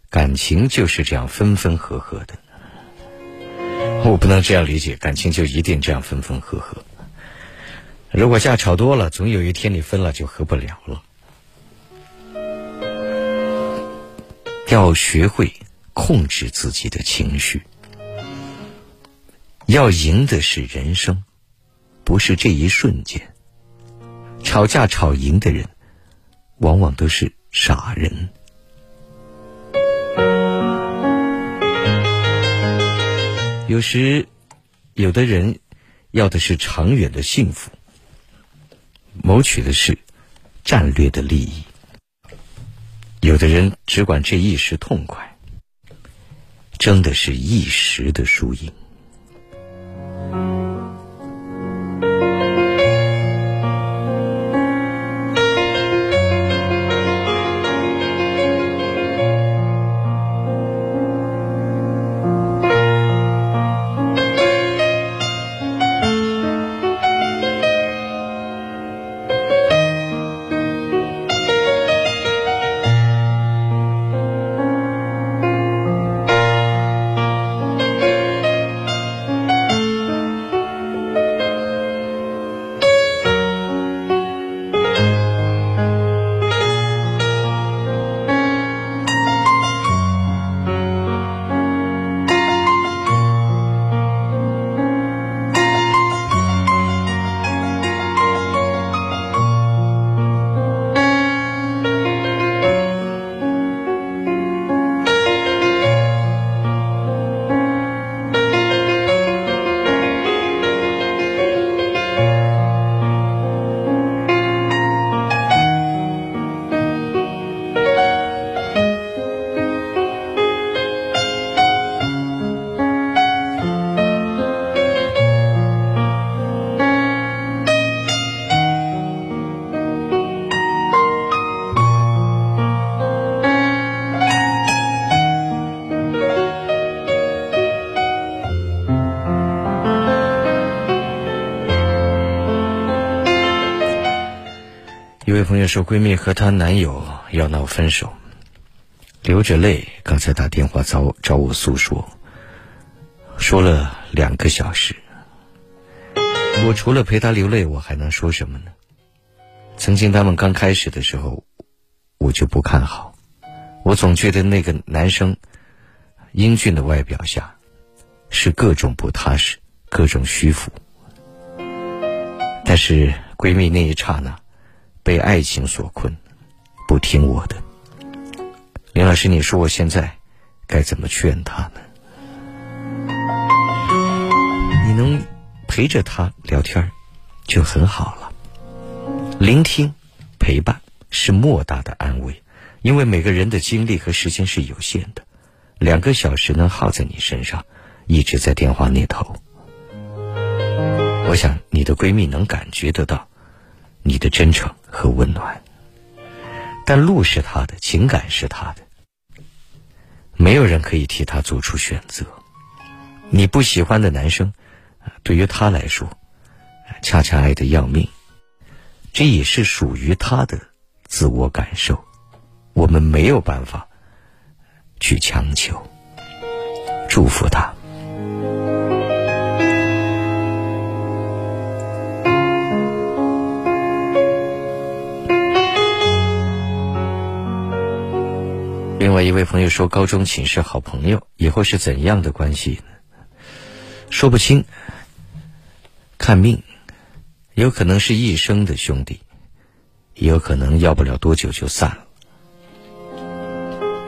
感情就是这样分分合合的。我不能这样理解，感情就一定这样分分合合。如果架吵多了，总有一天你分了就合不了了。要学会控制自己的情绪。要赢的是人生，不是这一瞬间。吵架吵赢的人，往往都是傻人。有时，有的人要的是长远的幸福，谋取的是战略的利益；有的人只管这一时痛快，争的是一时的输赢。一位朋友说，闺蜜和她男友要闹分手，流着泪，刚才打电话找找我诉说，说了两个小时。我除了陪她流泪，我还能说什么呢？曾经他们刚开始的时候，我就不看好，我总觉得那个男生英俊的外表下，是各种不踏实，各种虚浮。但是闺蜜那一刹那。被爱情所困，不听我的。林老师，你说我现在该怎么劝他呢？你能陪着他聊天就很好了。聆听、陪伴是莫大的安慰，因为每个人的精力和时间是有限的。两个小时能耗在你身上，一直在电话那头，我想你的闺蜜能感觉得到。你的真诚和温暖，但路是他的，情感是他的，没有人可以替他做出选择。你不喜欢的男生，对于他来说，恰恰爱得要命，这也是属于他的自我感受，我们没有办法去强求。祝福他。另外一位朋友说，高中寝室好朋友，以后是怎样的关系呢？说不清，看命，有可能是一生的兄弟，也有可能要不了多久就散了。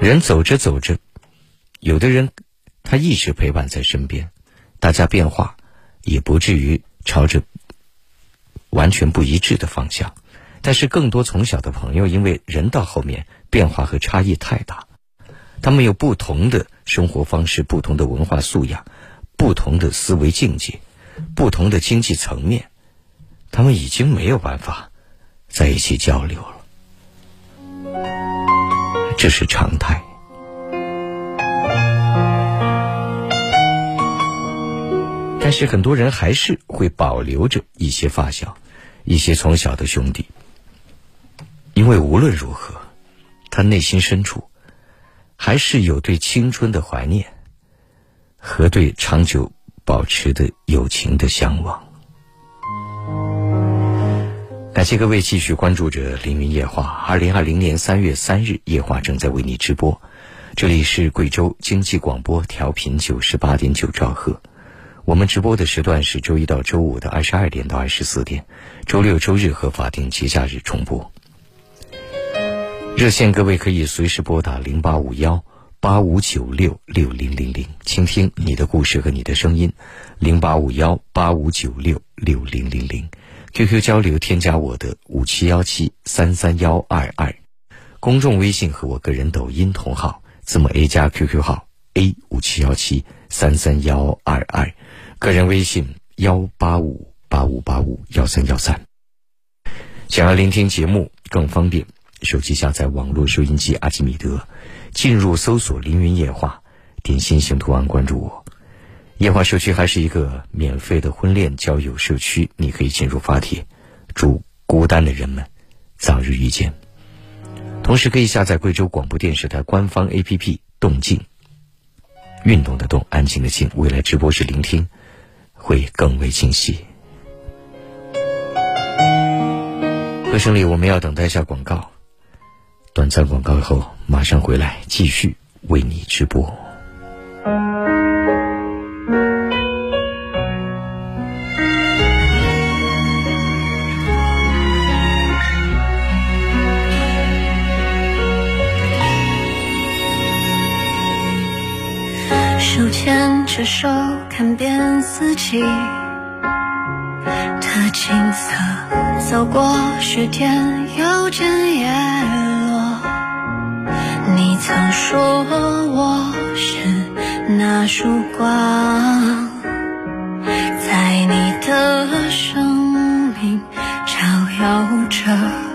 人走着走着，有的人他一直陪伴在身边，大家变化也不至于朝着完全不一致的方向。但是更多从小的朋友，因为人到后面变化和差异太大，他们有不同的生活方式、不同的文化素养、不同的思维境界、不同的经济层面，他们已经没有办法在一起交流了，这是常态。但是很多人还是会保留着一些发小、一些从小的兄弟。因为无论如何，他内心深处还是有对青春的怀念和对长久保持的友情的向往。感谢各位继续关注着《凌云夜话》。二零二零年三月三日，夜话正在为你直播。这里是贵州经济广播，调频九十八点九兆赫。我们直播的时段是周一到周五的二十二点到二十四点，周六、周日和法定节假日重播。热线各位可以随时拨打零八五幺八五九六六零零零，倾听你的故事和你的声音。零八五幺八五九六六零零零，QQ 交流添加我的五七幺七三三幺二二，公众微信和我个人抖音同号，字母 A 加 QQ 号 A 五七幺七三三幺二二，个人微信幺八五八五八五幺三幺三。想要聆听节目更方便。手机下载网络收音机阿基米德，进入搜索“凌云夜话”，点心形图案关注我。夜话社区还是一个免费的婚恋交友社区，你可以进入发帖。祝孤单的人们早日遇见。同时可以下载贵州广播电视台官方 APP《动静》，运动的动，安静的静。未来直播时聆听会更为清晰。歌声里，我们要等待一下广告。短暂广告后，马上回来继续为你直播。手牵着手，看遍四季的景色，走过雪天，又见叶。曾说我是那束光，在你的生命照耀着。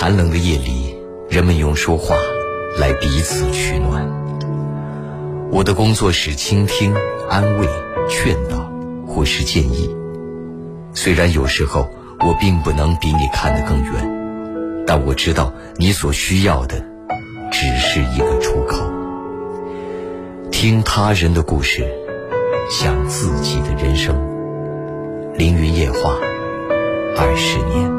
寒冷的夜里，人们用说话来彼此取暖。我的工作是倾听、安慰、劝导，或是建议。虽然有时候我并不能比你看得更远，但我知道你所需要的只是一个出口。听他人的故事，想自己的人生。凌云夜话，二十年。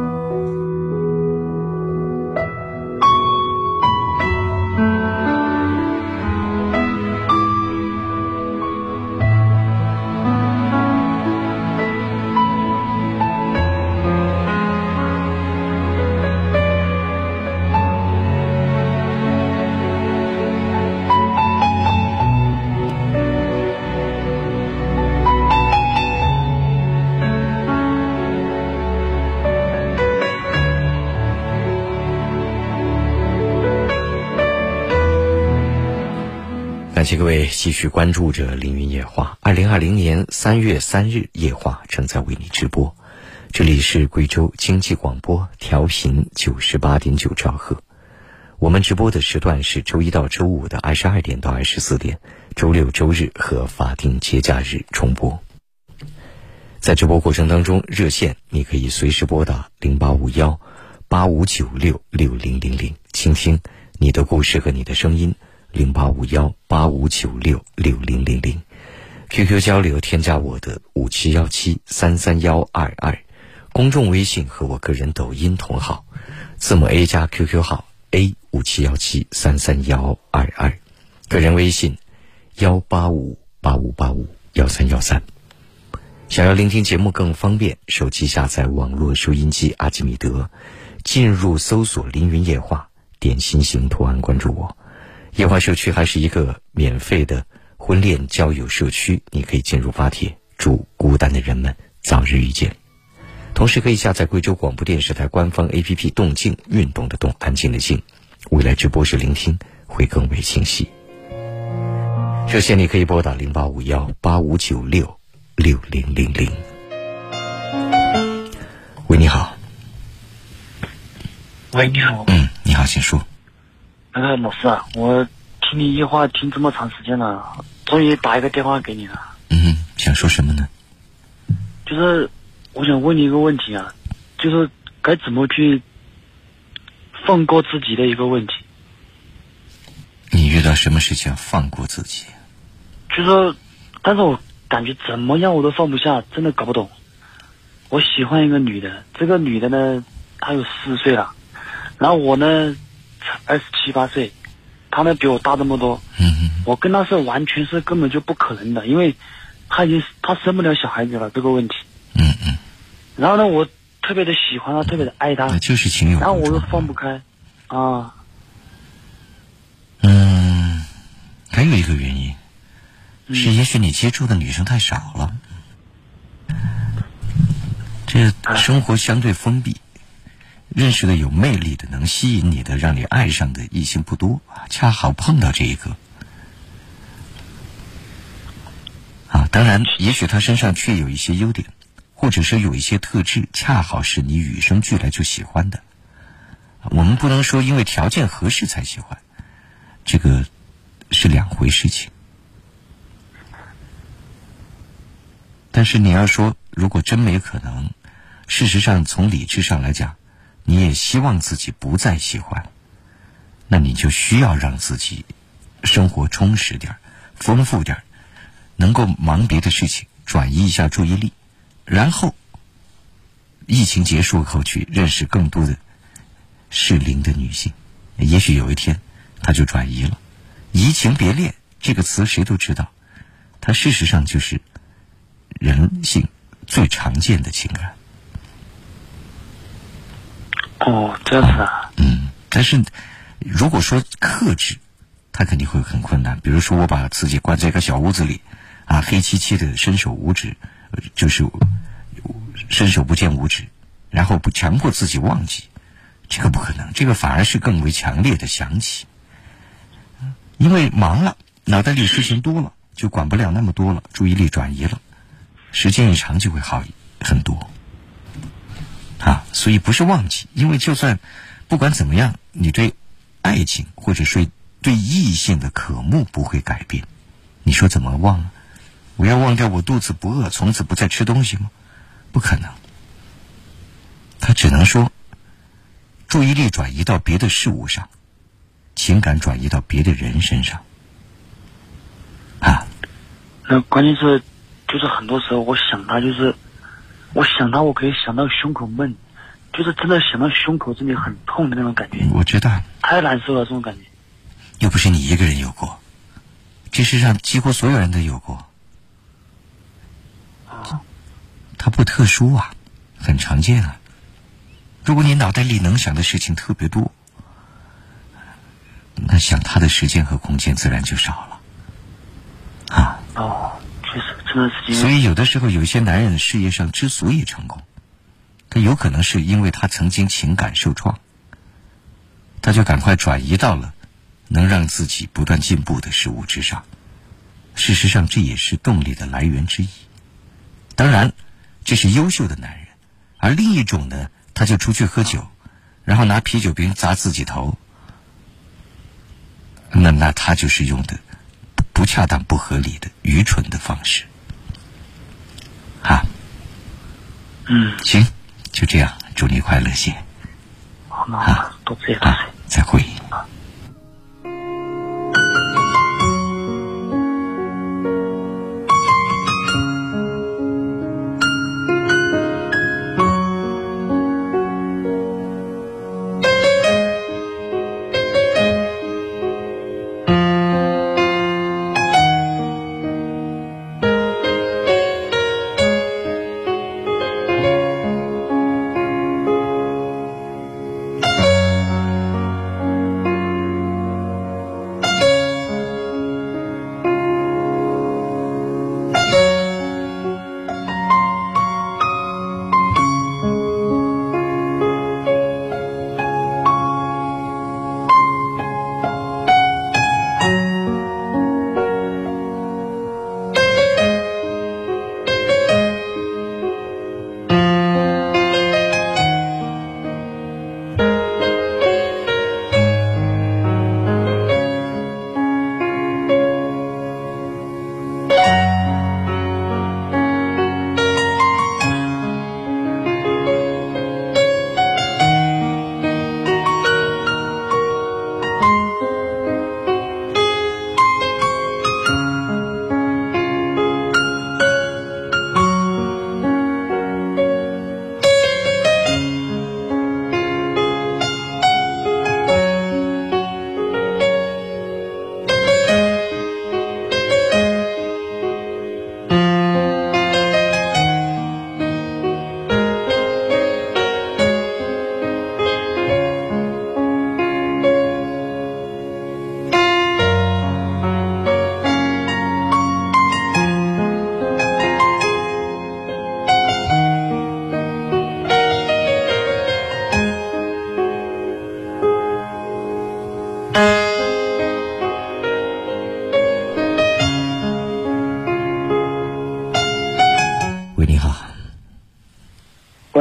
各位继续关注着凌云夜话。二零二零年三月三日，夜话正在为你直播。这里是贵州经济广播，调频九十八点九兆赫。我们直播的时段是周一到周五的二十二点到二十四点，周六、周日和法定节假日重播。在直播过程当中，热线你可以随时拨打零八五幺八五九六六零零零，倾听你的故事和你的声音。零八五幺八五九六六零零零，QQ 交流添加我的五七幺七三三幺二二，公众微信和我个人抖音同号，字母 A 加 QQ 号 A 五七幺七三三幺二二，个人微信幺八五八五八五幺三幺三。想要聆听节目更方便，手机下载网络收音机阿基米德，进入搜索“凌云夜话”，点心形图案关注我。夜话社区还是一个免费的婚恋交友社区，你可以进入发帖，祝孤单的人们早日遇见。同时可以下载贵州广播电视台官方 APP“ 动静运动”的动，安静的静，未来直播时聆听会更为清晰。热线你可以拨打零八五幺八五九六六零零零。喂，你好。喂，你好。嗯，你好，请说。那个老师啊，我听你一话听这么长时间了，终于打一个电话给你了。嗯，想说什么呢？就是我想问你一个问题啊，就是该怎么去放过自己的一个问题。你遇到什么事情放过自己？就是，但是我感觉怎么样我都放不下，真的搞不懂。我喜欢一个女的，这个女的呢，她有四十岁了，然后我呢。二十七八岁，他呢比我大这么多，嗯我跟他是完全是根本就不可能的，因为他已经他生不了小孩子了这个问题。嗯嗯。然后呢，我特别的喜欢他，特别的爱他，就是情有。然后我又放不开，啊。嗯，还有一个原因，是也许你接触的女生太少了，这生活相对封闭。认识的有魅力的、能吸引你的、让你爱上的异性不多，恰好碰到这一个。啊，当然，也许他身上确有一些优点，或者是有一些特质，恰好是你与生俱来就喜欢的。我们不能说因为条件合适才喜欢，这个是两回事情。但是你要说，如果真没可能，事实上从理智上来讲。你也希望自己不再喜欢，那你就需要让自己生活充实点丰富点能够忙别的事情，转移一下注意力，然后疫情结束后去认识更多的适龄的女性，也许有一天他就转移了。移情别恋这个词谁都知道，它事实上就是人性最常见的情感。哦，这样子啊。嗯，但是如果说克制，他肯定会很困难。比如说，我把自己关在一个小屋子里，啊，黑漆漆的，伸手五指，就是伸手不见五指，然后不强迫自己忘记，这个不可能。这个反而是更为强烈的想起，因为忙了，脑袋里事情多了，就管不了那么多了，注意力转移了，时间一长就会好很多。啊，所以不是忘记，因为就算不管怎么样，你对爱情或者是对异性的渴慕不会改变，你说怎么忘？我要忘掉我肚子不饿，从此不再吃东西吗？不可能。他只能说，注意力转移到别的事物上，情感转移到别的人身上。啊，那关键是，就是很多时候我想他，就是我想到，我可以想到胸口闷，就是真的想到胸口这里很痛的那种感觉。我知道，太难受了，这种感觉。又不是你一个人有过，这世上几乎所有人都有过。啊，它不特殊啊，很常见啊。如果你脑袋里能想的事情特别多，那想他的时间和空间自然就少了。啊。哦，所以有的时候，有些男人事业上之所以成功，他有可能是因为他曾经情感受创，他就赶快转移到了能让自己不断进步的事物之上。事实上，这也是动力的来源之一。当然，这是优秀的男人，而另一种呢，他就出去喝酒，然后拿啤酒瓶砸自己头，那那他就是用的不恰当、不合理的、愚蠢的方式。啊，嗯，行，就这样，祝你快乐些。好，那多谢多谢，再会。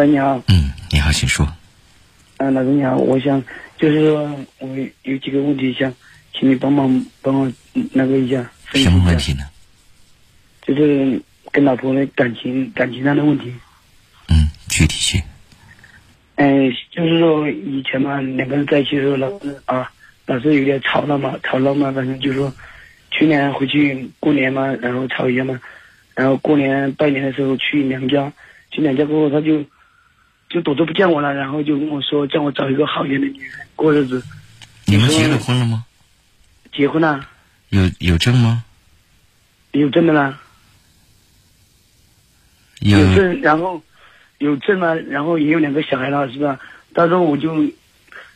你好。嗯，你好，请说。嗯，老师你好，我想就是说我有几个问题想请你帮忙帮我那个一下。什么问题呢？就是跟老婆的感情感情上的问题。嗯，具体些。嗯，就是说以前嘛，两个人在一起的时候，老是啊，老是有点吵闹嘛，吵闹嘛，反正就说去年回去过年嘛，然后吵一下嘛，然后过年拜年的时候去娘家，去娘家过后他就就躲着不见我了，然后就跟我说叫我找一个好一点的女人过日子。你们结了婚了吗？结婚了。有有证吗？有证的啦。有证，然后有证了，然后也有两个小孩了，是吧？到时候我就，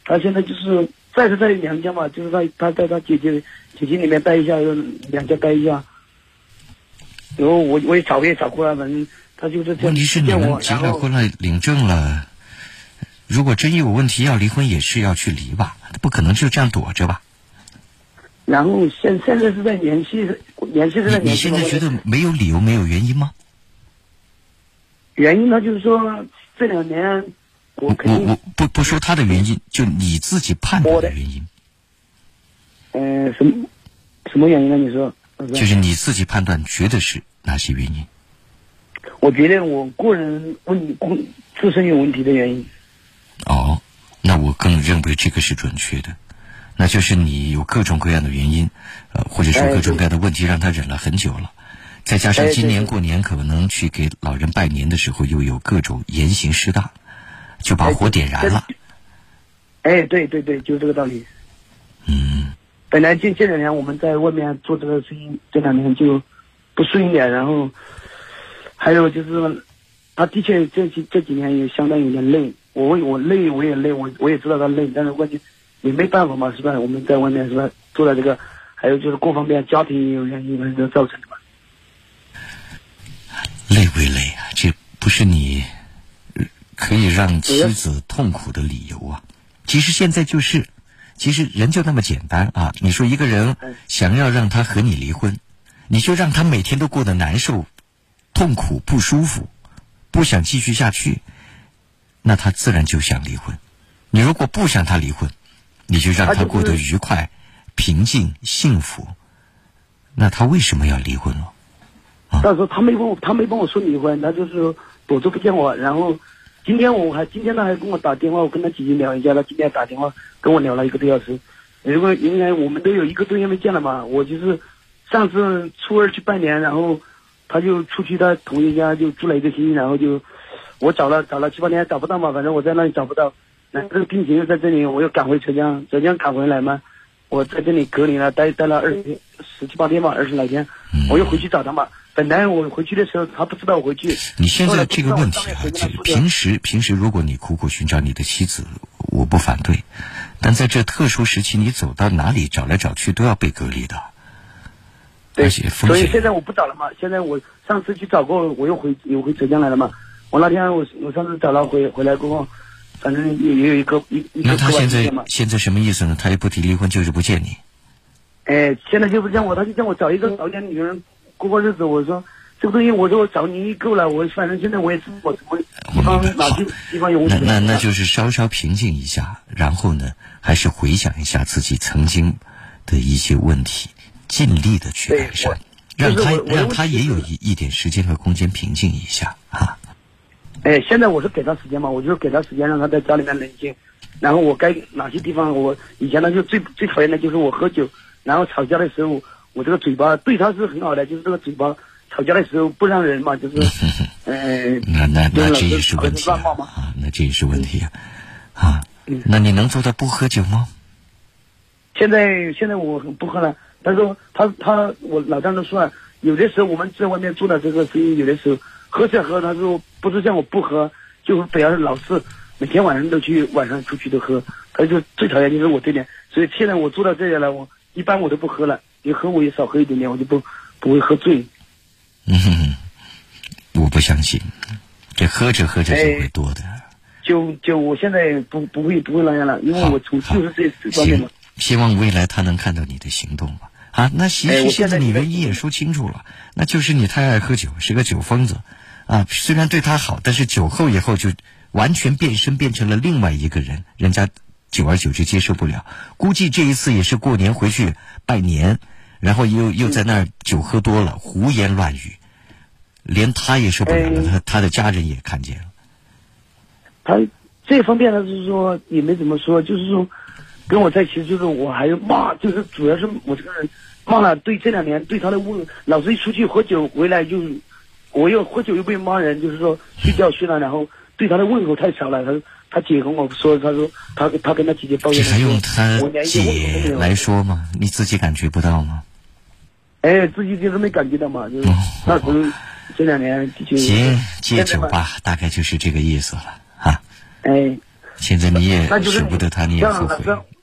他现在就是在是在娘家嘛，就是他他在他姐姐姐姐里面待一下，娘家待一下。然后我我也找也找过了，反正他就是问题是你们结了婚了，领证了，如果真有问题要离婚，也是要去离吧，不可能就这样躲着吧？然后现现在是在联系，联系是在联系。你现在觉得没有理由、没有原因吗？原因呢，就是说这两年我我我不不说他的原因，就你自己判断的原因。嗯，什么什么原因呢？你说？就是你自己判断，觉得是哪些原因？我觉得我个人问自身有问题的原因。哦，那我更认为这个是准确的，那就是你有各种各样的原因，呃，或者说各种各样的问题让他忍了很久了，再加上今年过年可能去给老人拜年的时候又有各种言行失当，就把火点燃了。哎，对对对，就这个道理。嗯。本来这这两年我们在外面做这个生意，这两年就不顺一点，然后还有就是，他的确这几这几年也相当有点累。我我累我也累，我我也知道他累，但是问题也没办法嘛，是吧？我们在外面是吧？做了这个，还有就是各方面家庭也有原因，造成的嘛。累归累啊，这不是你可以让妻子痛苦的理由啊。其实现在就是。其实人就那么简单啊！你说一个人想要让他和你离婚，你就让他每天都过得难受、痛苦、不舒服，不想继续下去，那他自然就想离婚。你如果不想他离婚，你就让他过得愉快、平静、幸福，那他为什么要离婚了？但是他没跟我，他没帮我说离婚，他就是躲着不见我，然后。今天我还今天他还跟我打电话，我跟他姐姐聊一下，他今天打电话跟我聊了一个多小时，因为因为我们都有一个多月没见了嘛，我就是上次初二去拜年，然后他就出去他同学家就住了一个星期，然后就我找了找了七八天找不到嘛，反正我在那里找不到，那这个病情又在这里，我又赶回浙江，浙江赶回来嘛，我在这里隔离了，待待了二十十七八天吧，二十来天，我又回去找他嘛。本来我回去的时候，他不知道我回去。你现在这个问题啊，这平时平时如果你苦苦寻找你的妻子，我不反对，但在这特殊时期，你走到哪里找来找去都要被隔离的。对，所以现在我不找了嘛。现在我上次去找过，我又回又回浙江来了嘛。我那天我我上次找了回回来过后，反正也也有一个一。那他现在现在什么意思呢？他也不提离婚，就是不见你。哎，现在就不见我，他就叫我找一个早点女人。过过日子，我说这个东西，我说我找你够了，我反正现在我也是我我哪些地方有问题。那那那就是稍稍平静一下，然后呢，还是回想一下自己曾经的一些问题，尽力的去改善，让他让他也有一一点时间和空间平静一下啊。哎，现在我是给他时间嘛，我就是给他时间，让他在家里面冷静。然后我该哪些地方，我以前呢就最最讨厌的就是我喝酒，然后吵架的时候。我这个嘴巴对他是很好的，就是这个嘴巴吵架的时候不让人嘛，就是，嗯，那那那这也是问题啊，那这也是问题啊，啊，那你能做到不喝酒吗？现在现在我不喝了，他说他他我老丈人说啊，有的时候我们在外面做的这个生意，有的时候喝着喝，他说不是像我不喝，就不要老是每天晚上都去晚上出去都喝，他就最讨厌就是我这点，所以现在我做到这样了，我一般我都不喝了。你喝我也少喝一点点，我就不不会喝醉。嗯哼，我不相信，这喝着喝着就会多的。就就我现在不不会不会那样了，因为我从就是这这方面嘛。希望未来他能看到你的行动吧。啊，那其实现在你唯一也说清楚了，那就是你太爱喝酒，是个酒疯子。啊，虽然对他好，但是酒后以后就完全变身，变成了另外一个人，人家久而久之接受不了。估计这一次也是过年回去拜年。然后又又在那儿酒喝多了，胡言乱语，连他也受不了了，他他的家人也看见了。他这方面呢，就是说也没怎么说，就是说跟我在一起，就是我还骂，就是主要是我这个人骂了。对这两年对他的问，老是一出去喝酒回来就，我又喝酒又被骂人，就是说睡觉睡了，然后对他的问候太少了。他他姐跟我说，他说他他跟他姐姐抱怨，这还用他姐来说吗？你自己感觉不到吗？哎，自己就是没感觉到嘛，就是那时候这两年就行戒酒吧，大概就是这个意思了啊。哎，现在你也舍不得他，你也后悔。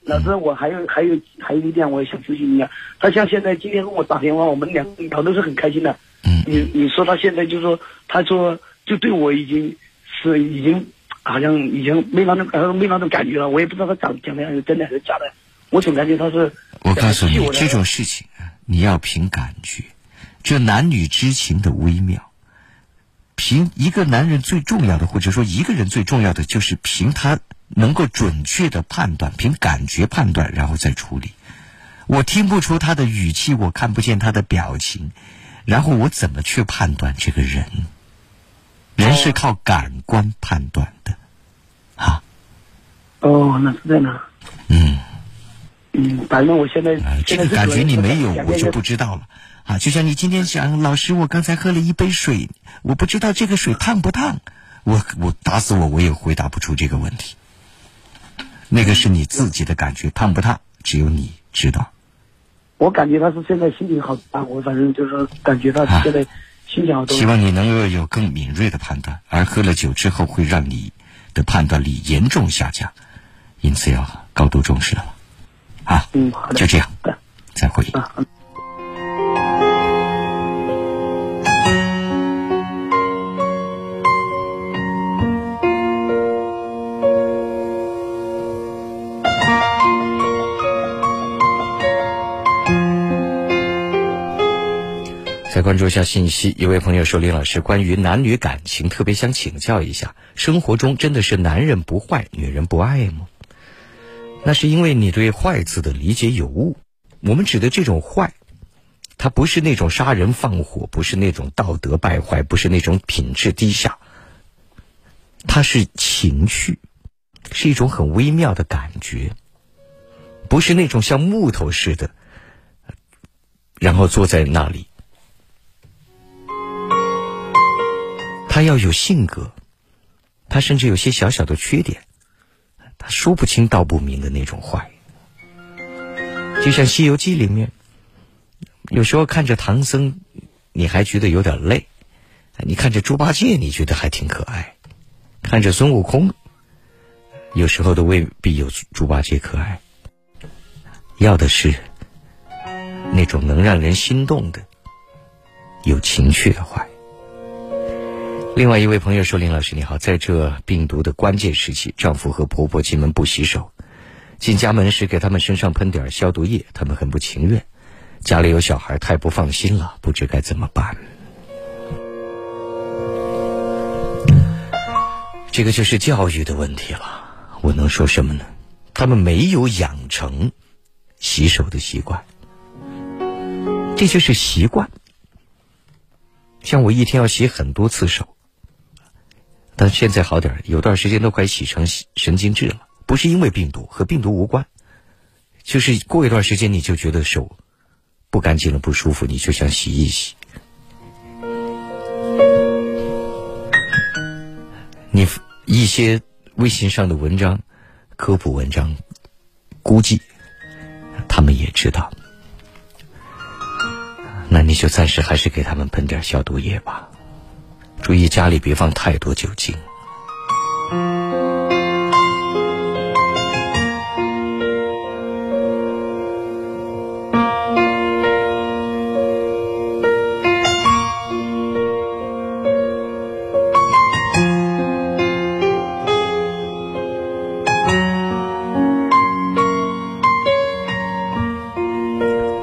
老师，我还有还有还有一点，我也想咨询一下。他像现在今天跟我打电话，我们两个聊都是很开心的。嗯。你你说他现在就说，他说就对我已经是已经好像已经没那种没那种感觉了。我也不知道他讲讲的是真的还是假的。我总感觉他是。我告诉你，这种事情啊，你要凭感觉。这男女之情的微妙，凭一个男人最重要的，或者说一个人最重要的，就是凭他能够准确的判断，凭感觉判断，然后再处理。我听不出他的语气，我看不见他的表情，然后我怎么去判断这个人？人是靠感官判断的，啊。哦，那是这样。嗯。嗯，反正我现在这个感觉你没有，我就不知道了。啊，就像你今天想，老师，我刚才喝了一杯水，我不知道这个水烫不烫，我我打死我我也回答不出这个问题。那个是你自己的感觉，烫不烫，只有你知道。我感觉他是现在心情好啊，我反正就是感觉他现在心情好多。希望你能够有更敏锐的判断，而喝了酒之后会让你的判断力严重下降，因此要高度重视了。啊，嗯，好的，就这样，再会。再关注一下信息，一位朋友说：“林老师，关于男女感情，特别想请教一下，生活中真的是男人不坏，女人不爱吗？”那是因为你对“坏”字的理解有误。我们指的这种坏，它不是那种杀人放火，不是那种道德败坏，不是那种品质低下。它是情绪，是一种很微妙的感觉，不是那种像木头似的，然后坐在那里。他要有性格，他甚至有些小小的缺点，他说不清道不明的那种坏。就像《西游记》里面，有时候看着唐僧，你还觉得有点累；你看着猪八戒，你觉得还挺可爱；看着孙悟空，有时候都未必有猪八戒可爱。要的是那种能让人心动的、有情趣的坏。另外一位朋友说：“林老师你好，在这病毒的关键时期，丈夫和婆婆进门不洗手，进家门时给他们身上喷点消毒液，他们很不情愿。家里有小孩，太不放心了，不知该怎么办。这个就是教育的问题了。我能说什么呢？他们没有养成洗手的习惯，这就是习惯。像我一天要洗很多次手。”但现在好点有段时间都快洗成神经质了。不是因为病毒，和病毒无关，就是过一段时间你就觉得手不干净了，不舒服，你就想洗一洗。你一些微信上的文章、科普文章，估计他们也知道，那你就暂时还是给他们喷点消毒液吧。注意家里别放太多酒精。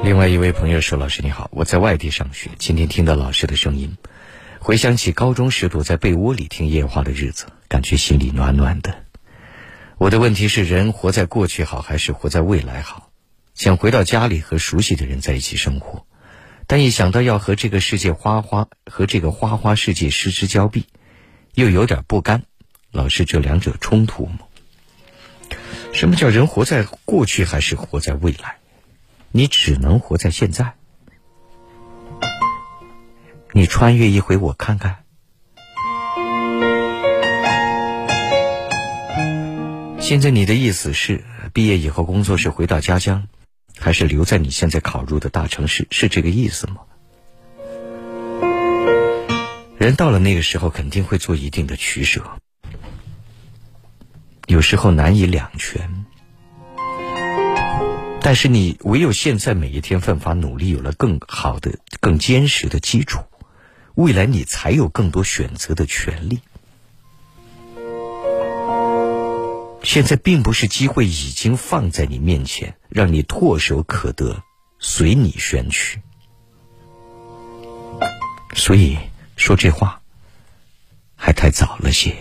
另外一位朋友说：“老师你好，我在外地上学，今天听到老师的声音。”回想起高中时躲在被窝里听夜话的日子，感觉心里暖暖的。我的问题是：人活在过去好，还是活在未来好？想回到家里和熟悉的人在一起生活，但一想到要和这个世界花花和这个花花世界失之交臂，又有点不甘。老师，这两者冲突吗？什么叫人活在过去，还是活在未来？你只能活在现在。你穿越一回，我看看。现在你的意思是，毕业以后工作是回到家乡，还是留在你现在考入的大城市？是这个意思吗？人到了那个时候，肯定会做一定的取舍，有时候难以两全。但是你唯有现在每一天奋发努力，有了更好的、更坚实的基础。未来你才有更多选择的权利。现在并不是机会已经放在你面前，让你唾手可得，随你选取。所以说这话，还太早了些。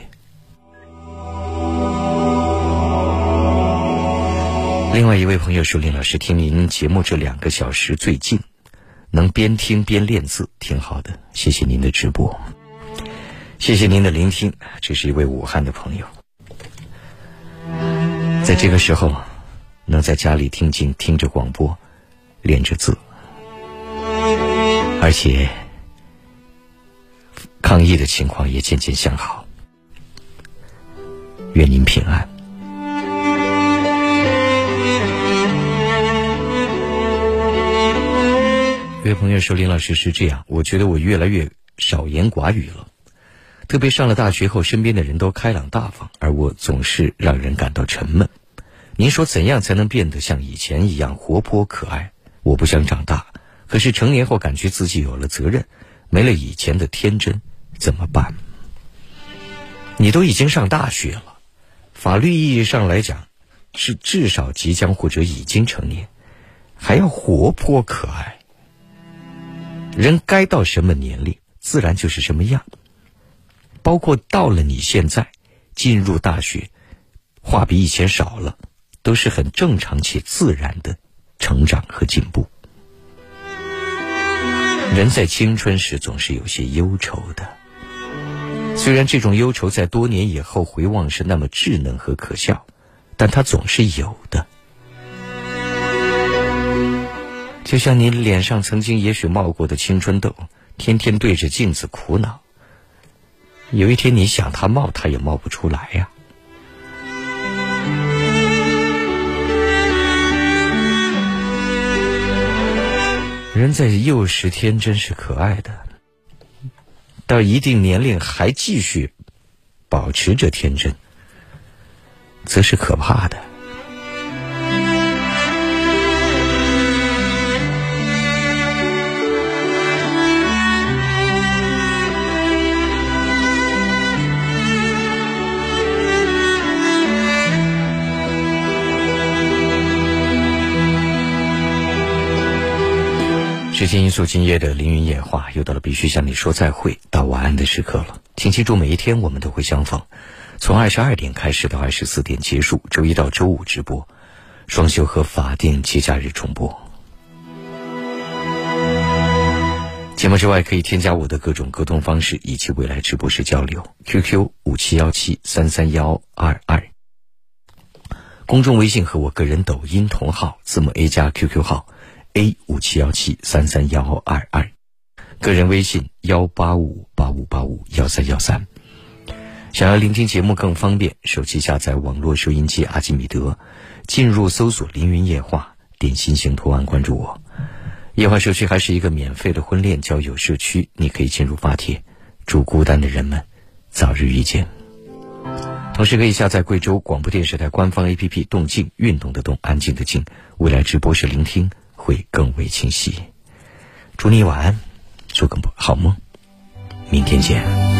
另外一位朋友说：“林老师，听您节目这两个小时最近，能边听边练字，挺好的。谢谢您的直播，谢谢您的聆听。这是一位武汉的朋友，在这个时候，能在家里听经，听着广播，练着字，而且抗疫的情况也渐渐向好。愿您平安。”位朋友说：“林老师是这样，我觉得我越来越少言寡语了。特别上了大学后，身边的人都开朗大方，而我总是让人感到沉闷。您说怎样才能变得像以前一样活泼可爱？我不想长大，可是成年后感觉自己有了责任，没了以前的天真，怎么办？你都已经上大学了，法律意义上来讲，是至少即将或者已经成年，还要活泼可爱。”人该到什么年龄，自然就是什么样。包括到了你现在进入大学，话比以前少了，都是很正常且自然的成长和进步。人在青春时总是有些忧愁的，虽然这种忧愁在多年以后回望是那么稚嫩和可笑，但它总是有的。就像你脸上曾经也许冒过的青春痘，天天对着镜子苦恼。有一天你想它冒，它也冒不出来呀。人在幼时天真是可爱的，到一定年龄还继续保持着天真，则是可怕的。时间因素，今夜的凌云夜话又到了必须向你说再会、道晚安的时刻了。请记住，每一天我们都会相逢，从二十二点开始到二十四点结束，周一到周五直播，双休和法定节假日重播。节目之外，可以添加我的各种沟通方式以及未来直播时交流：QQ 五七幺七三三幺二二，公众微信和我个人抖音同号字母 A 加 QQ 号。A 五七幺七三三幺二二，个人微信幺八五八五八五幺三幺三。想要聆听节目更方便，手机下载网络收音机阿基米德，进入搜索“凌云夜话”，点心形图案关注我。夜话社区还是一个免费的婚恋交友社区，你可以进入发帖，祝孤单的人们早日遇见。同时可以下载贵州广播电视台官方 APP“ 动静”，运动的动，安静的静。未来直播是聆听。会更为清晰。祝你晚安，做个好梦，明天见。